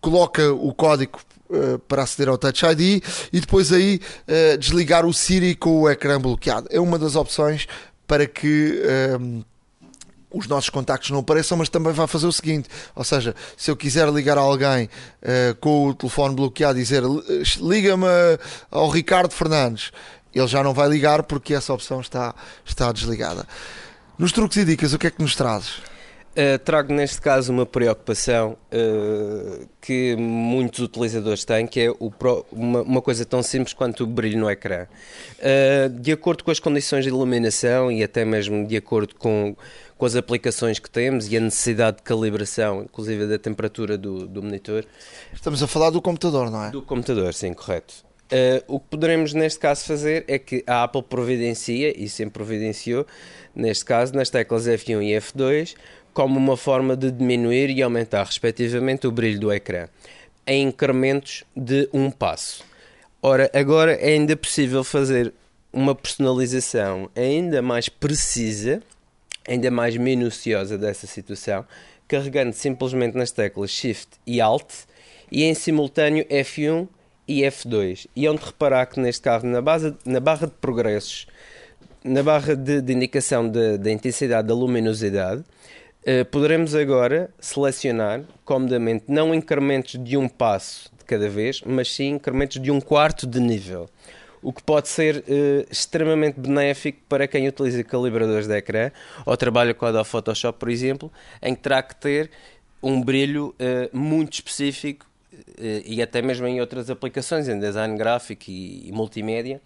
B: coloca o código uh, para aceder ao Touch ID e depois aí uh, desligar o Siri com o ecrã bloqueado. É uma das opções para que os nossos contactos não apareçam, mas também vai fazer o seguinte: ou seja, se eu quiser ligar a alguém uh, com o telefone bloqueado e dizer liga-me ao Ricardo Fernandes, ele já não vai ligar porque essa opção está, está desligada. Nos truques e dicas, o que é que nos trazes?
C: Uh, trago neste caso uma preocupação uh, que muitos utilizadores têm, que é pro, uma, uma, coisa tão simples quanto o brilho no ecrã. Uh, de acordo com as condições de iluminação e até mesmo de acordo com, com as aplicações que temos e a necessidade de calibração, inclusive da temperatura do, do monitor.
B: Estamos a falar do computador, não é?
C: Do computador, sim, correto. O que poderemos neste caso fazer é que a Apple providencia, e sempre providenciou, neste caso, nas teclas F1 e F2, como uma forma de diminuir e aumentar, respectivamente, o brilho do ecrã, em incrementos de um passo. Ora, agora é ainda possível fazer uma personalização ainda mais precisa, ainda mais minuciosa dessa situação, carregando simplesmente nas teclas Shift e Alt e em simultâneo F1 e F2. E onde reparar que neste carro, na, base, na barra de progressos, na barra de, de indicação da intensidade da luminosidade, eh, poderemos agora selecionar comodamente não incrementos de um passo de cada vez, mas sim incrementos de um quarto de nível. O que pode ser uh, extremamente benéfico para quem utiliza calibradores de ecrã ou trabalha com a Photoshop, por exemplo, em que terá que ter um brilho uh, muito específico e até mesmo em outras aplicações, em design gráfico e, e multimédia.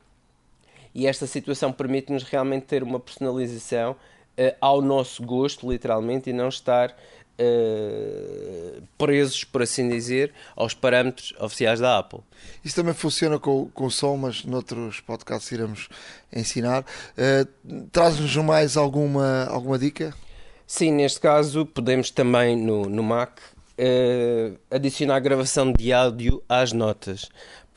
C: E esta situação permite-nos realmente ter uma personalização uh, ao nosso gosto, literalmente, e não estar uh, presos, por assim dizer, aos parâmetros oficiais da Apple.
B: Isso também funciona com, com o som, mas noutros podcasts iremos ensinar. Uh, Traz-nos mais alguma, alguma dica?
C: Sim, neste caso podemos também no, no Mac uh, adicionar gravação de áudio às notas.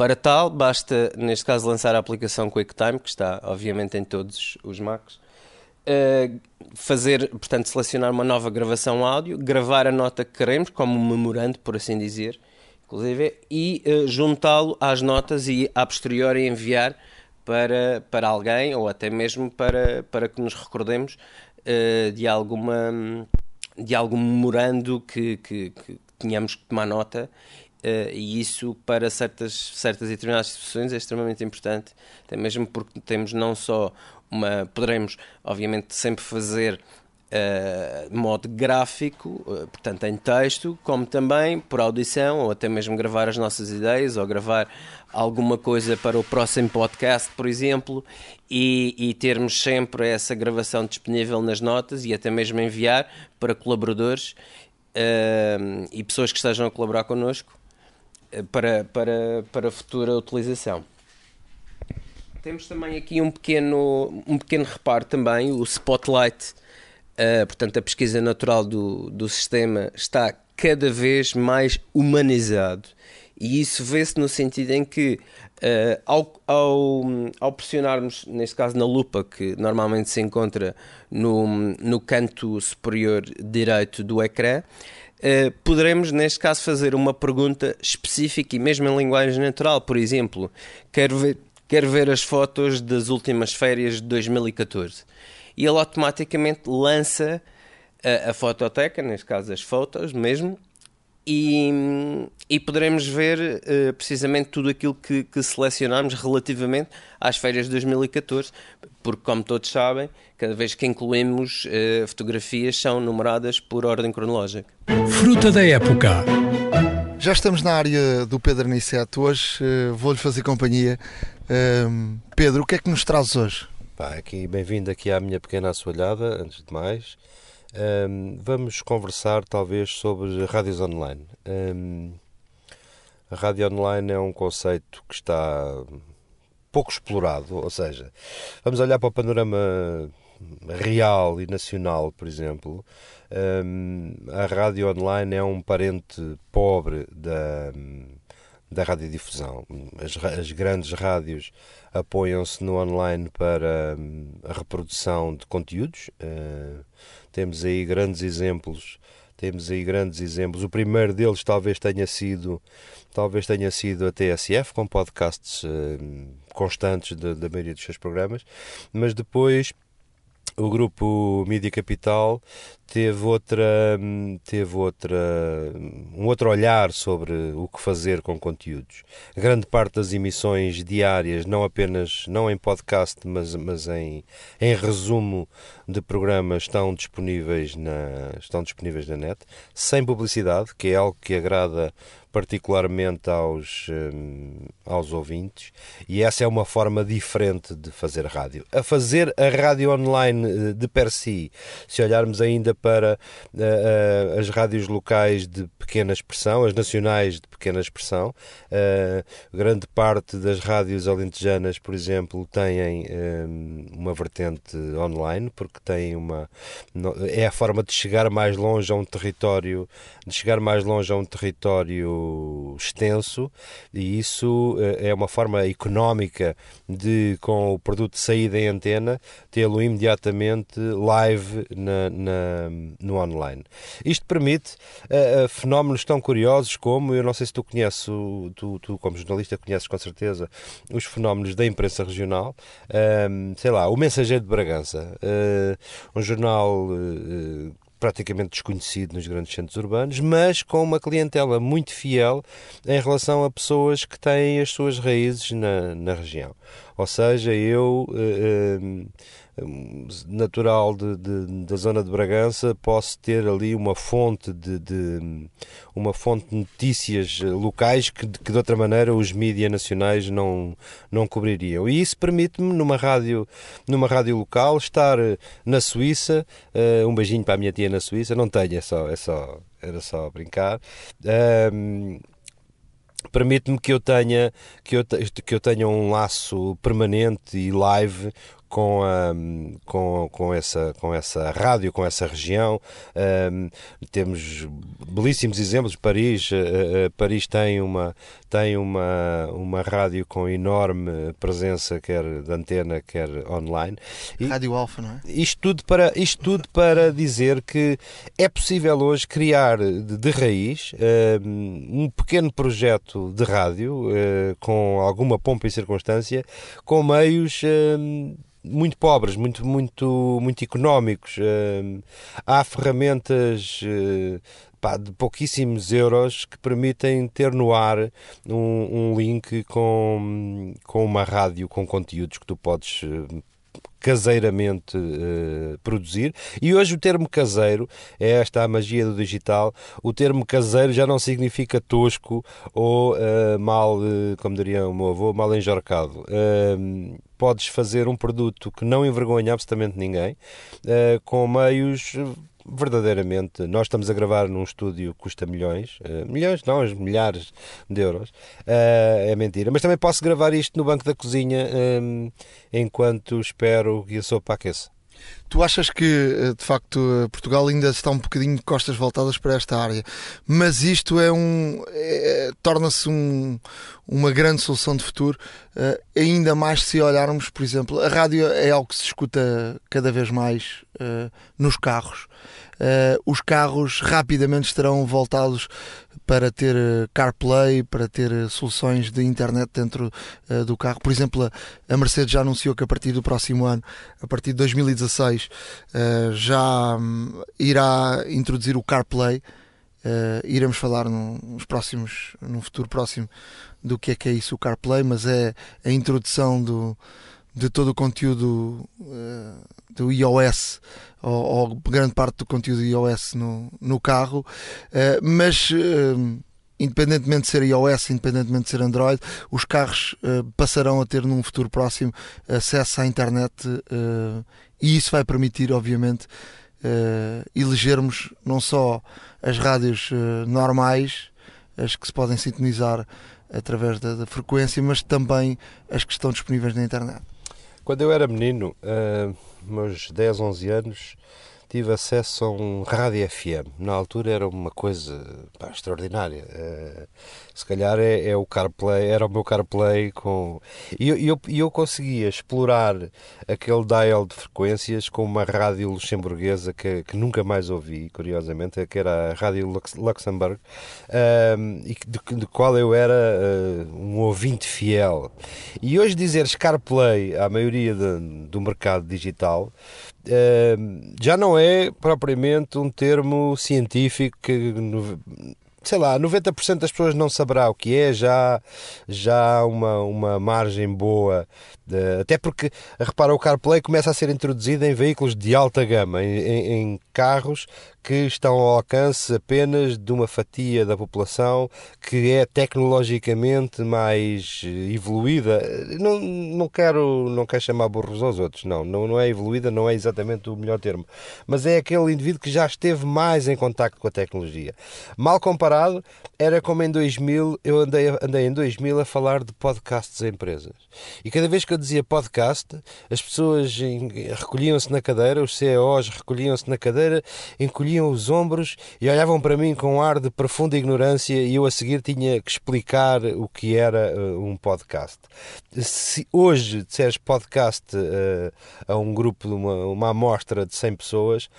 C: Para tal, basta, neste caso, lançar a aplicação QuickTime, que está, obviamente, em todos os Macs, Uh, fazer, portanto, selecionar uma nova gravação áudio, gravar a nota que queremos, como um memorando, por assim dizer, inclusive, e uh, juntá-lo às notas e a posteriori enviar para, para alguém ou até mesmo para, para que nos recordemos uh, de alguma de algum memorando que, que, que tínhamos que tomar nota Uh, e isso para certas, certas e determinadas situações é extremamente importante, até mesmo porque temos não só uma. Poderemos, obviamente, sempre fazer uh, modo gráfico, uh, portanto em texto, como também por audição, ou até mesmo gravar as nossas ideias, ou gravar alguma coisa para o próximo podcast, por exemplo, e, e termos sempre essa gravação disponível nas notas e até mesmo enviar para colaboradores e pessoas que estejam a colaborar connosco para, para, para futura utilização. Temos também aqui um pequeno, um pequeno reparo também, o Spotlight, uh, portanto a pesquisa natural do, do sistema está cada vez mais humanizado. E isso vê-se no sentido em que, uh, ao, ao, ao, pressionarmos, neste caso na lupa, que normalmente se encontra no, no canto superior direito do ecrã, uh, poderemos, neste caso, fazer uma pergunta específica e mesmo em linguagem natural. Por exemplo, quero ver quer ver as fotos das últimas férias de 2014. E ele automaticamente lança a, a fototeca, neste caso as fotos mesmo, e, e poderemos ver uh, precisamente tudo aquilo que, que selecionámos relativamente às férias de 2014, porque, como todos sabem, cada vez que incluímos uh, fotografias são numeradas por ordem cronológica.
A: Fruta da época.
B: Já estamos na área do Pedro Aniceto. Hoje uh, vou-lhe fazer companhia. Uh, Pedro, o que é que nos traz hoje?
F: Pá, aqui, bem-vindo aqui à minha pequena assoalhada, antes de mais. Um, vamos conversar talvez sobre rádios online. Um, a rádio online é um conceito que está pouco explorado, ou seja, vamos olhar para o panorama real e nacional, por exemplo, um, a rádio online é um parente pobre da, da radiodifusão. As, as grandes rádios apoiam-se no online para um, a reprodução de conteúdos. Uh, temos aí grandes exemplos. Temos aí grandes exemplos. O primeiro deles talvez tenha sido, talvez tenha sido a TSF com podcasts uh, constantes da maioria dos seus programas, mas depois o grupo Mídia Capital teve outra teve outra um outro olhar sobre o que fazer com conteúdos. Grande parte das emissões diárias não apenas não em podcast mas mas em em resumo de programas estão disponíveis na estão disponíveis na net sem publicidade que é algo que agrada particularmente aos, um, aos ouvintes, e essa é uma forma diferente de fazer rádio. A fazer a rádio online eh, de per si, se olharmos ainda para uh, uh, as rádios locais de pequena expressão, as nacionais de pequena expressão, uh, grande parte das rádios alentejanas, por exemplo, têm um, uma vertente online, porque têm uma. É a forma de chegar mais longe a um território, de chegar mais longe a um território extenso e isso eh, é uma forma económica de, com o produto sair em antena, tê-lo imediatamente live na, na, no online. Isto permite uh, fenómenos tão curiosos como, eu não sei se tu conheces, tu, tu como jornalista conheces com certeza, os fenómenos da imprensa regional, uh, sei lá, o Mensageiro de Bragança, uh, um jornal praticamente desconhecido nos grandes centros urbanos, mas com uma clientela muito fiel em relação a pessoas que têm as suas raízes na, na região. Ou seja, eu, eh, eh, natural de, de, da zona de Bragança, posso ter ali uma fonte de, de uma fonte de notícias locais que, que de outra maneira os mídias nacionais não, não cobririam. E isso permite-me, numa rádio, numa rádio local, estar na Suíça. Uh, um beijinho para a minha tia na Suíça. Não tenho, é só, é só, era só brincar. Uh, permite-me que eu tenha que eu, que eu tenha um laço permanente e live com, a, com, com, essa, com essa rádio, com essa região. Um, temos belíssimos exemplos. Paris, uh, Paris tem, uma, tem uma, uma rádio com enorme presença, quer de antena, quer online.
B: E rádio Alfa, não é?
F: Isto tudo, para, isto tudo para dizer que é possível hoje criar de, de raiz um pequeno projeto de rádio uh, com alguma pompa e circunstância, com meios muito pobres, muito, muito, muito económicos. Uh, há ferramentas uh, pá, de pouquíssimos euros que permitem ter no ar um, um, link com, com uma rádio com conteúdos que tu podes uh, caseiramente uh, produzir. E hoje o termo caseiro é esta a magia do digital. O termo caseiro já não significa tosco ou uh, mal, uh, como diria o meu avô, mal enjorcado. podes fazer um produto que não envergonha absolutamente ninguém, com meios verdadeiramente, nós estamos a gravar num estúdio que custa milhões, uh, milhões não, milhares de euros, uh, é mentira, mas também posso gravar isto no banco da cozinha um, eh, enquanto espero que a sopa aqueça.
B: Tu achas que, de facto, Portugal ainda está um bocadinho de costas voltadas para esta área, mas isto é um. É, torna-se um, uma grande solução de futuro, uh, ainda mais se olharmos, por exemplo, a rádio é algo que se escuta cada vez mais uh, nos carros uh, os carros rapidamente estarão voltados para ter eh, CarPlay, para ter eh, soluções de internet dentro uh, do carro. Por exemplo, a Mercedes já anunciou que a partir do próximo ano, a partir de 2016, uh, já um, irá introduzir o CarPlay. Uh, iremos falar nos próximos, num futuro próximo do que é que é isso o CarPlay, mas é a introdução do, de todo o conteúdo uh, do iOS ou, ou, grande parte do conteúdo iOS no, no carro, uh, mas uh, independentemente de ser iOS, independentemente de ser Android, os carros passarão a ter num futuro próximo acesso à internet e isso vai permitir, obviamente, elegermos não só as rádios normais, as que se podem sintonizar através da, da frequência, mas também as que estão disponíveis na internet.
F: Quando eu era menino, uh, meus 10, 11 anos, tive acesso a um rádio FM. Na altura era uma coisa pá, extraordinária. Uh, se calhar é, é, o CarPlay, era o meu CarPlay com. E eu, eu, eu conseguia explorar aquele dial de frequências com uma rádio luxemburguesa que, que nunca mais ouvi, curiosamente, que era a Rádio Lux, Luxemburg, uh, e de, de, qual eu era uh, um ouvinte fiel. E hoje dizer CarPlay à maioria de, do mercado digital já não é propriamente um termo científico que sei lá, 90% das pessoas não saberá o que é, já, já há uma, uma margem boa. De, até porque, repara, o CarPlay começa a ser introduzido em veículos de alta gama, em, em, carros que estão ao alcance apenas de uma fatia da população que é tecnologicamente mais evoluída. Não, não, quero, não quero chamar burros aos outros, não, não, não é evoluída, não é exatamente o melhor termo, mas é aquele indivíduo que já esteve mais em contacto com a tecnologia. Mal comparado, era como em 2000, eu andei, andei em 2000 a falar de podcasts a empresas. E cada vez que eu dizia podcast, as pessoas recolhiam-se na cadeira, os CEOs recolhiam-se na cadeira, encolhiam os ombros e olhavam para mim com um ar de profunda ignorância e eu a seguir tinha que explicar o que era uh, um podcast. Se hoje disseres podcast uh, a um grupo, uma, uma amostra de 100 pessoas,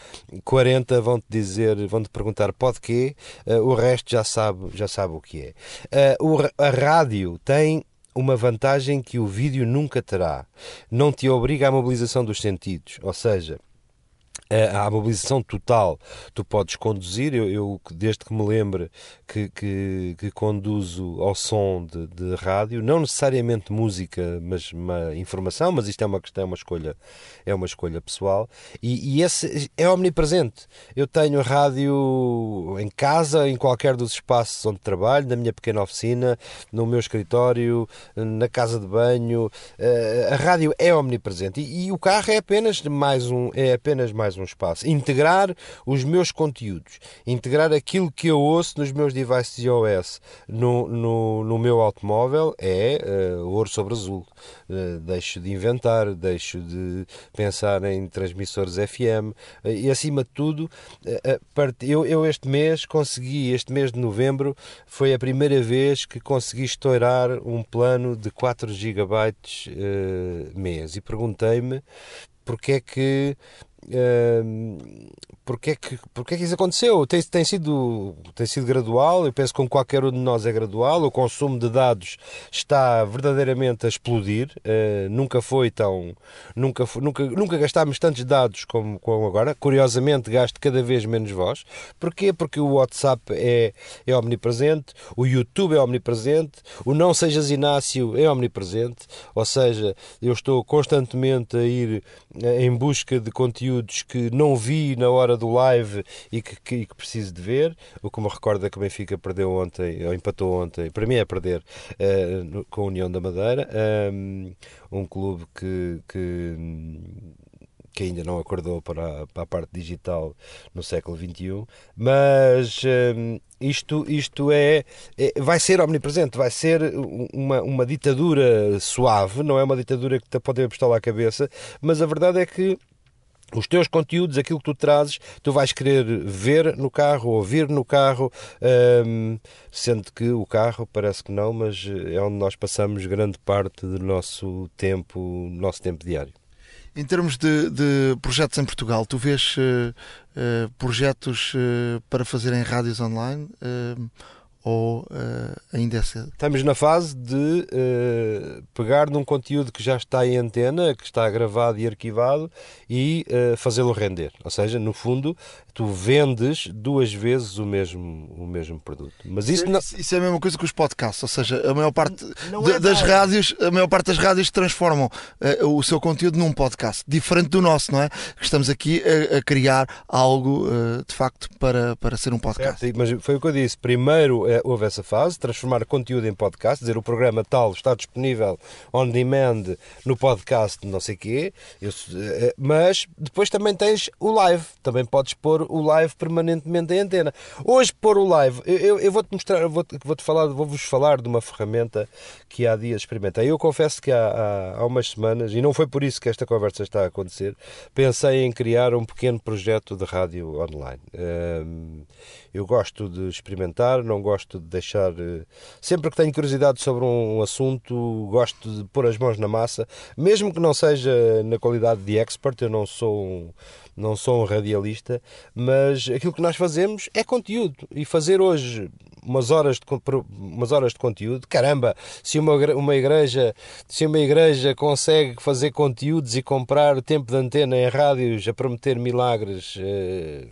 F: 40 vão-te dizer, vão-te perguntar pode quê, uh, o resto já sabe, já sabe o que é. O, a rádio tem uma vantagem que o vídeo nunca terá. Não te obriga à mobilização dos sentidos, ou seja, à mobilização total. Tu podes conduzir, eu, eu desde que me lembre que, que, que conduzo ao som de, de, rádio, não necessariamente música, mas uma informação, mas isto é uma questão, é uma escolha, é uma escolha pessoal, e, e esse é omnipresente. Eu tenho rádio em casa, em qualquer dos espaços onde trabalho, na minha pequena oficina, no meu escritório, na casa de banho, a rádio é omnipresente, e, e o carro é apenas mais um, é apenas mais um um espaço. Integrar os meus conteúdos, integrar aquilo que eu ouço nos meus devices iOS no, no, no meu automóvel é uh, ouro sobre azul. Uh, deixo de inventar, deixo de pensar em transmissores FM uh, e, acima de tudo, eu, eu este mês consegui, este mês de novembro, foi a primeira vez que consegui estourar um plano de 4 GB mês e perguntei-me porque é que porque é que, porque é que isso aconteceu? Tem, tem, sido, tem sido gradual, eu penso que com qualquer um de nós é gradual, o consumo de dados está verdadeiramente a explodir, uh, nunca foi tão, nunca, nunca, nunca gastámos tantos dados como, como agora, curiosamente gasto cada vez menos voz, porquê? Porque o WhatsApp é, é omnipresente, o YouTube é omnipresente, o Não Sejas Inácio é omnipresente, ou seja, eu estou constantemente a ir eh, em busca de conteúdos que não vi na hora do live e que, que, que preciso de ver. O que me recorda que o Benfica perdeu ontem, ou empatou ontem, para mim é perder, uh, com a União da Madeira, um, um clube que, que que ainda não acordou para a, para a, parte digital no século XXI, mas isto, isto é, é, vai ser omnipresente, vai ser uma, uma ditadura suave, não é uma ditadura que te pode apostar à cabeça, mas a verdade é que os teus conteúdos, aquilo que tu trazes, tu vais querer ver no carro, ouvir no carro, hum, sendo que o carro parece que não, mas é onde nós passamos grande parte do nosso tempo, nosso tempo diário.
B: Em termos de, de projetos em Portugal, tu vês uh, uh, projetos uh, para fazer em rádios online? Ou uh, ainda é cedo?
F: Estamos na fase de uh, pegar num conteúdo que já está em antena, que está gravado e arquivado e uh, fazê-lo render. Ou seja, no fundo, tu vendes duas vezes o mesmo, o mesmo produto.
B: Mas isso, não... isso, isso é a mesma coisa que os podcasts, ou seja, a maior parte de, é das rádios, a maior parte das rádios transformam uh, o seu conteúdo num podcast, diferente do nosso, não é? Estamos aqui a, a criar algo uh, de facto para, para ser um podcast.
F: Certo, mas foi o que eu disse. Primeiro uh, houve essa fase, transformar conteúdo em podcast, dizer o programa tal está disponível on demand no podcast, não sei quê, eu, mas depois também tens o live, também podes pôr o live permanentemente em antena. Hoje, pôr o live, eu, eu vou-te mostrar, vou-te vou -te falar, vou-vos falar de uma ferramenta que há dias experimentei. Eu confesso que há, há, há umas semanas, e não foi por isso que esta conversa está a acontecer, pensei em criar um pequeno projeto de rádio online. Eu gosto de experimentar, não gosto de deixar. Eh, sempre que tenho curiosidade sobre um assunto, gosto de pôr as mãos na massa, mesmo que não seja na qualidade de expert, eu não sou um, não sou um radialista, mas aquilo que nós fazemos é conteúdo. E fazer hoje umas horas de, umas horas de conteúdo, caramba, se uma, uma igreja se uma igreja consegue fazer conteúdos e comprar tempo de antena em rádios a prometer milagres. Eh,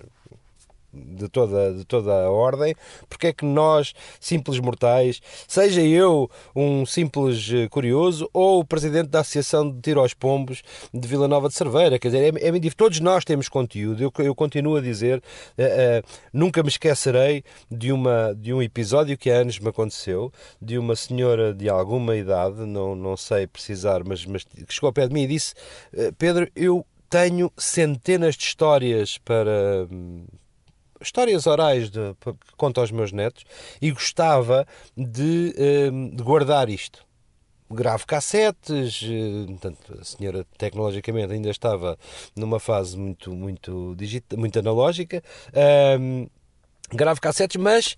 F: de toda, de toda a ordem, porque é que nós, simples mortais, seja eu um simples eh, curioso ou o presidente da Associação de Tiro aos Pombos de Vila Nova de Cerveira, quer dizer, é, é, todos nós temos conteúdo. Eu, eu continuo a dizer, uh, uh, nunca me esquecerei de, uma, de um episódio que há anos me aconteceu, de uma senhora de alguma idade, não, não sei precisar, mas, mas que chegou ao pé de mim e disse: Pedro, eu tenho centenas de histórias para, histórias orais de, que conto aos meus netos e gostava de, ehm, de guardar isto. Gravo cassetes, eh, portanto, a senhora tecnologicamente ainda estava numa fase muito, muito, muito analógica. Um, ehm, gravo cassetes, mas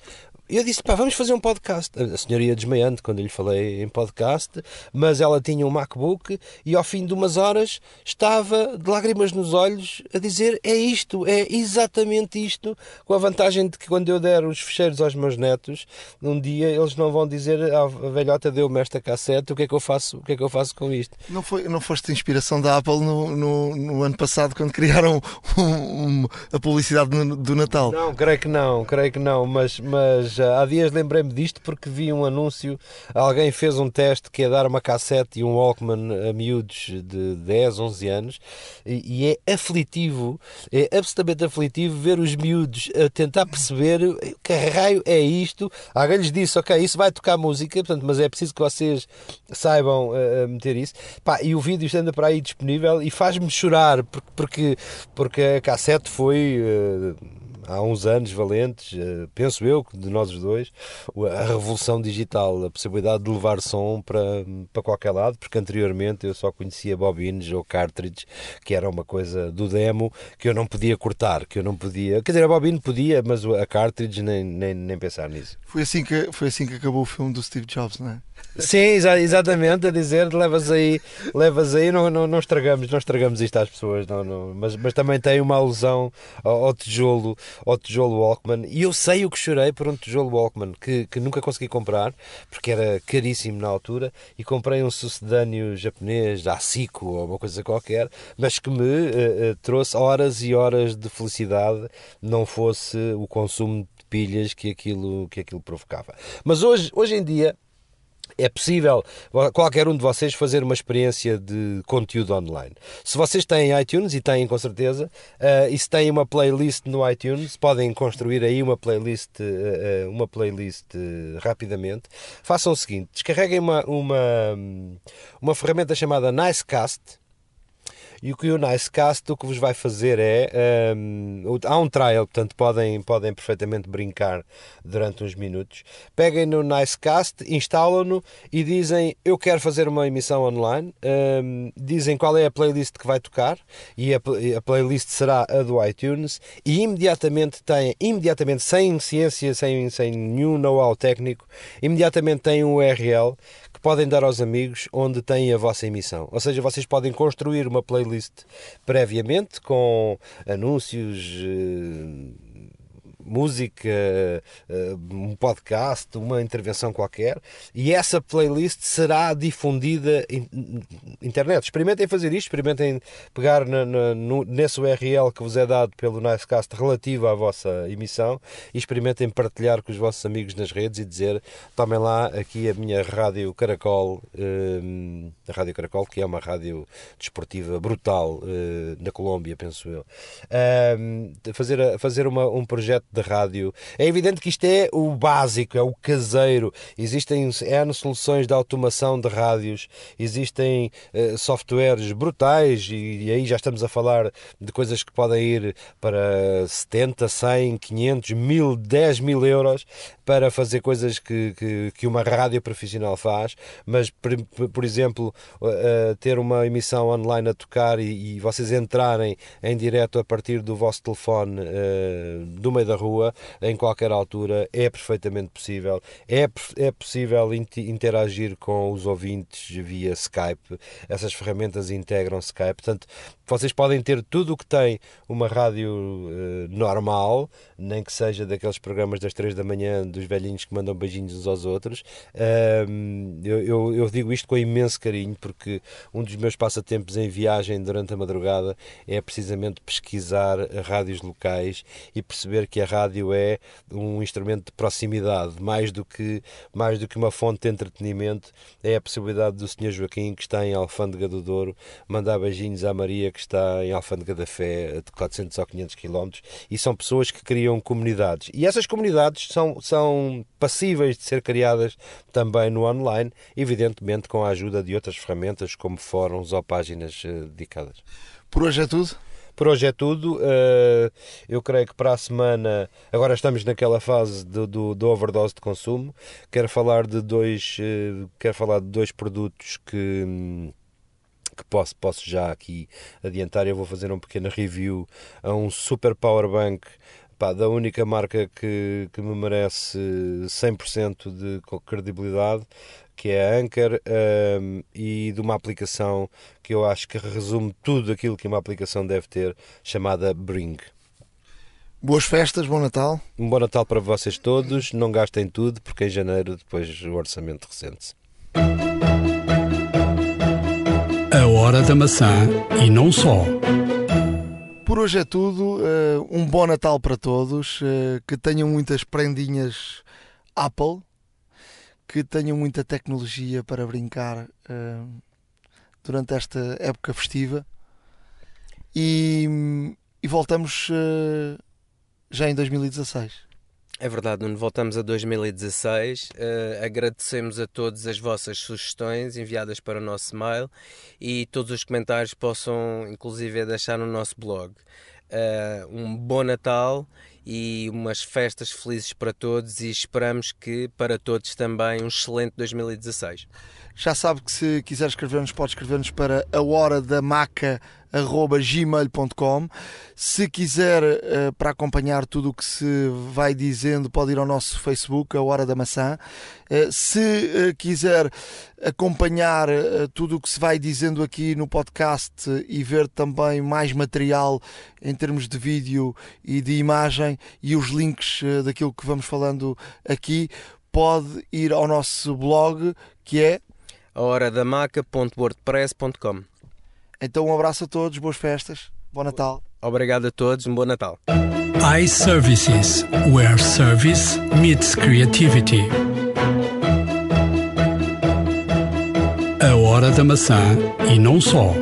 F: e eu disse, pá, vamos fazer um podcast. A senhora ia desmaiando quando lhe falei em podcast, mas ela tinha um MacBook e ao fim de umas horas estava de lágrimas nos olhos a dizer é isto, é exatamente isto, com a vantagem de que quando eu der os fecheiros aos meus netos, um dia eles não vão dizer ah, a velhota deu-me esta cassete, o que é que eu faço, o que é que eu faço com isto?
B: Não, foi, não foste inspiração da Apple no, no, no ano passado quando criaram um, um, a publicidade do Natal?
F: Não, creio que não, creio que não, mas, mas há dias lembrei-me disto porque vi um anúncio, alguém fez um teste que é dar uma cassete e um Walkman a miúdos de 10, 11 anos e, e é aflitivo, é absolutamente aflitivo ver os miúdos a tentar perceber que raio é isto. Alguém lhes disse, ok, isso vai tocar música, portanto, mas é preciso que vocês saibam uh, meter isso. Pá, e o vídeo anda para aí disponível e faz-me chorar porque, porque, porque a cassete foi... Uh, há uns anos valentes, eh, penso eu, de nós os dois, a revolução digital, a possibilidade de levar som para, para qualquer lado, porque anteriormente eu só conhecia bobines ou cartridge, que era uma coisa do demo que eu não podia cortar, que eu não podia. Quer dizer, a bobine podia, mas a cartridge nem, nem, nem pensar nisso.
B: Foi assim, que, foi assim que acabou o filme do Steve Jobs, não é?
F: Sim, exatamente, a dizer, levas aí, levas aí, não, não, não estragamos, não estragamos isto às pessoas, não, não, mas, mas também tem uma alusão ao, ao, tijolo, ao tijolo Walkman, e eu sei o que chorei por um tijolo Walkman, que, que nunca consegui comprar, porque era caríssimo na altura, e comprei um sucedâneo japonês, da Asico, ou uma coisa qualquer, mas que me uh, uh, trouxe horas e horas de felicidade, não fosse o consumo de pilhas que aquilo, que aquilo provocava. Mas hoje, hoje em dia, é possível qualquer um de vocês fazer uma experiência de conteúdo online. Se vocês têm iTunes, e têm com certeza, uh, e se têm uma playlist no iTunes, podem construir aí uma playlist, uh, uma playlist uh, rapidamente. Façam o seguinte: descarreguem uma, uma, uma ferramenta chamada Nicecast e o que o Nicecast o que vos vai fazer é. Um, há um trial, portanto podem, podem perfeitamente brincar durante uns minutos. Peguem no Nicecast, instalam-no e dizem eu quero fazer uma emissão online. Um, dizem qual é a playlist que vai tocar e a, a playlist será a do iTunes e imediatamente têm, imediatamente, sem ciência, sem, sem nenhum know-how técnico, imediatamente têm um URL podem dar aos amigos onde têm a vossa emissão. Ou seja, vocês podem construir uma playlist previamente com anúncios eh, música, eh, um podcast, uma intervenção qualquer, e essa playlist será difundida internet. Experimentem fazer isto, experimentem pegar na, na, nesse URL que vos é dado pelo Nicecast relativo à vossa emissão e experimentem partilhar com os vossos amigos nas redes e dizer tomem lá aqui a minha rádio Caracol, eh, a Rádio Caracol, que é uma rádio desportiva brutal eh, na Colômbia, penso eu. fazer, fazer uma, um projeto de rádio. É evidente que isto é o básico, é o caseiro. Existem N soluções de automação de rádios, existem uh, softwares brutais e, e, aí já estamos a falar de coisas que podem ir para 70, 100, 500, 1000, 10 mil euros para fazer coisas que, que, que uma rádio profissional faz, mas, por, por exemplo, uh, ter uma emissão online a tocar e, e, vocês entrarem em direto a partir do vosso telefone uh, do meio da rua, em qualquer altura, é perfeitamente possível. É, é possível interagir com os ouvintes via Skype. Essas ferramentas integram Skype. Portanto, vocês podem ter tudo o que tem uma rádio uh, normal, nem que seja daqueles programas das três da manhã dos velhinhos que mandam beijinhos uns aos outros. Uh, eu, eu, eu, digo isto com imenso carinho porque um dos meus passatempos em viagem durante a madrugada é precisamente pesquisar rádios locais e perceber que a rádio é um instrumento de proximidade, mais do que, mais do que uma fonte de entretenimento. É a possibilidade do Sr. Joaquim, que está em Alfândega do Douro, mandar beijinhos à Maria, que está em Alfândega da Fé, de 400 ou 500 km, e são pessoas que criam comunidades. E essas comunidades são, são passíveis de ser criadas também no online, evidentemente com a ajuda de outras ferramentas como fóruns ou páginas eh, dedicadas.
B: Por hoje é tudo?
F: Por hoje é tudo. Eh, eu creio que para a semana, agora estamos naquela fase do, do, do overdose de consumo. Quero falar de dois, eh, quero falar de dois produtos que hum, que posso, posso já aqui adiantar. Eu vou fazer um pequeno review a um super power bank pá, da única marca que, que me merece 100% de credibilidade, que é a Anchor, um, e de uma aplicação que eu acho que resume tudo aquilo que uma aplicação deve ter, chamada Bring.
B: Boas festas, bom Natal.
F: Um bom Natal para vocês todos. Não gastem tudo, porque em janeiro depois o orçamento recente-se.
A: A Hora da Maçã e não só.
B: Por hoje é tudo. Uh, um bom Natal para todos. Uh, que tenham muitas prendinhas Apple. Que tenham muita tecnologia para brincar uh, durante esta época festiva. E, e voltamos já em 2016.
C: É verdade, Nuno. Voltamos a 2016. Uh, eh, agradecemos a todos as vossas sugestões enviadas para o nosso mail e todos os comentários possam, inclusive, deixar no nosso blog. Uh, um bom Natal e umas festas felizes para todos e esperamos que para todos também um excelente 2016.
B: Já sabe que se quiser escrever-nos, pode escrever-nos para a hora da maca gmail.com se quiser uh, para acompanhar tudo o que se vai dizendo pode ir ao nosso Facebook a Hora da Maçã uh, se uh, quiser acompanhar tudo o que se vai dizendo aqui no podcast e ver também mais material em termos de vídeo e de imagem e os links daquilo que vamos falando aqui pode ir ao nosso blog que é
C: a horadamaca.wordpress.com.
B: Então um abraço a todos, boas festas, bom Natal.
C: Obrigado a todos, um bom Natal.
A: iServices, where service meets creativity. A hora da maçã e não só.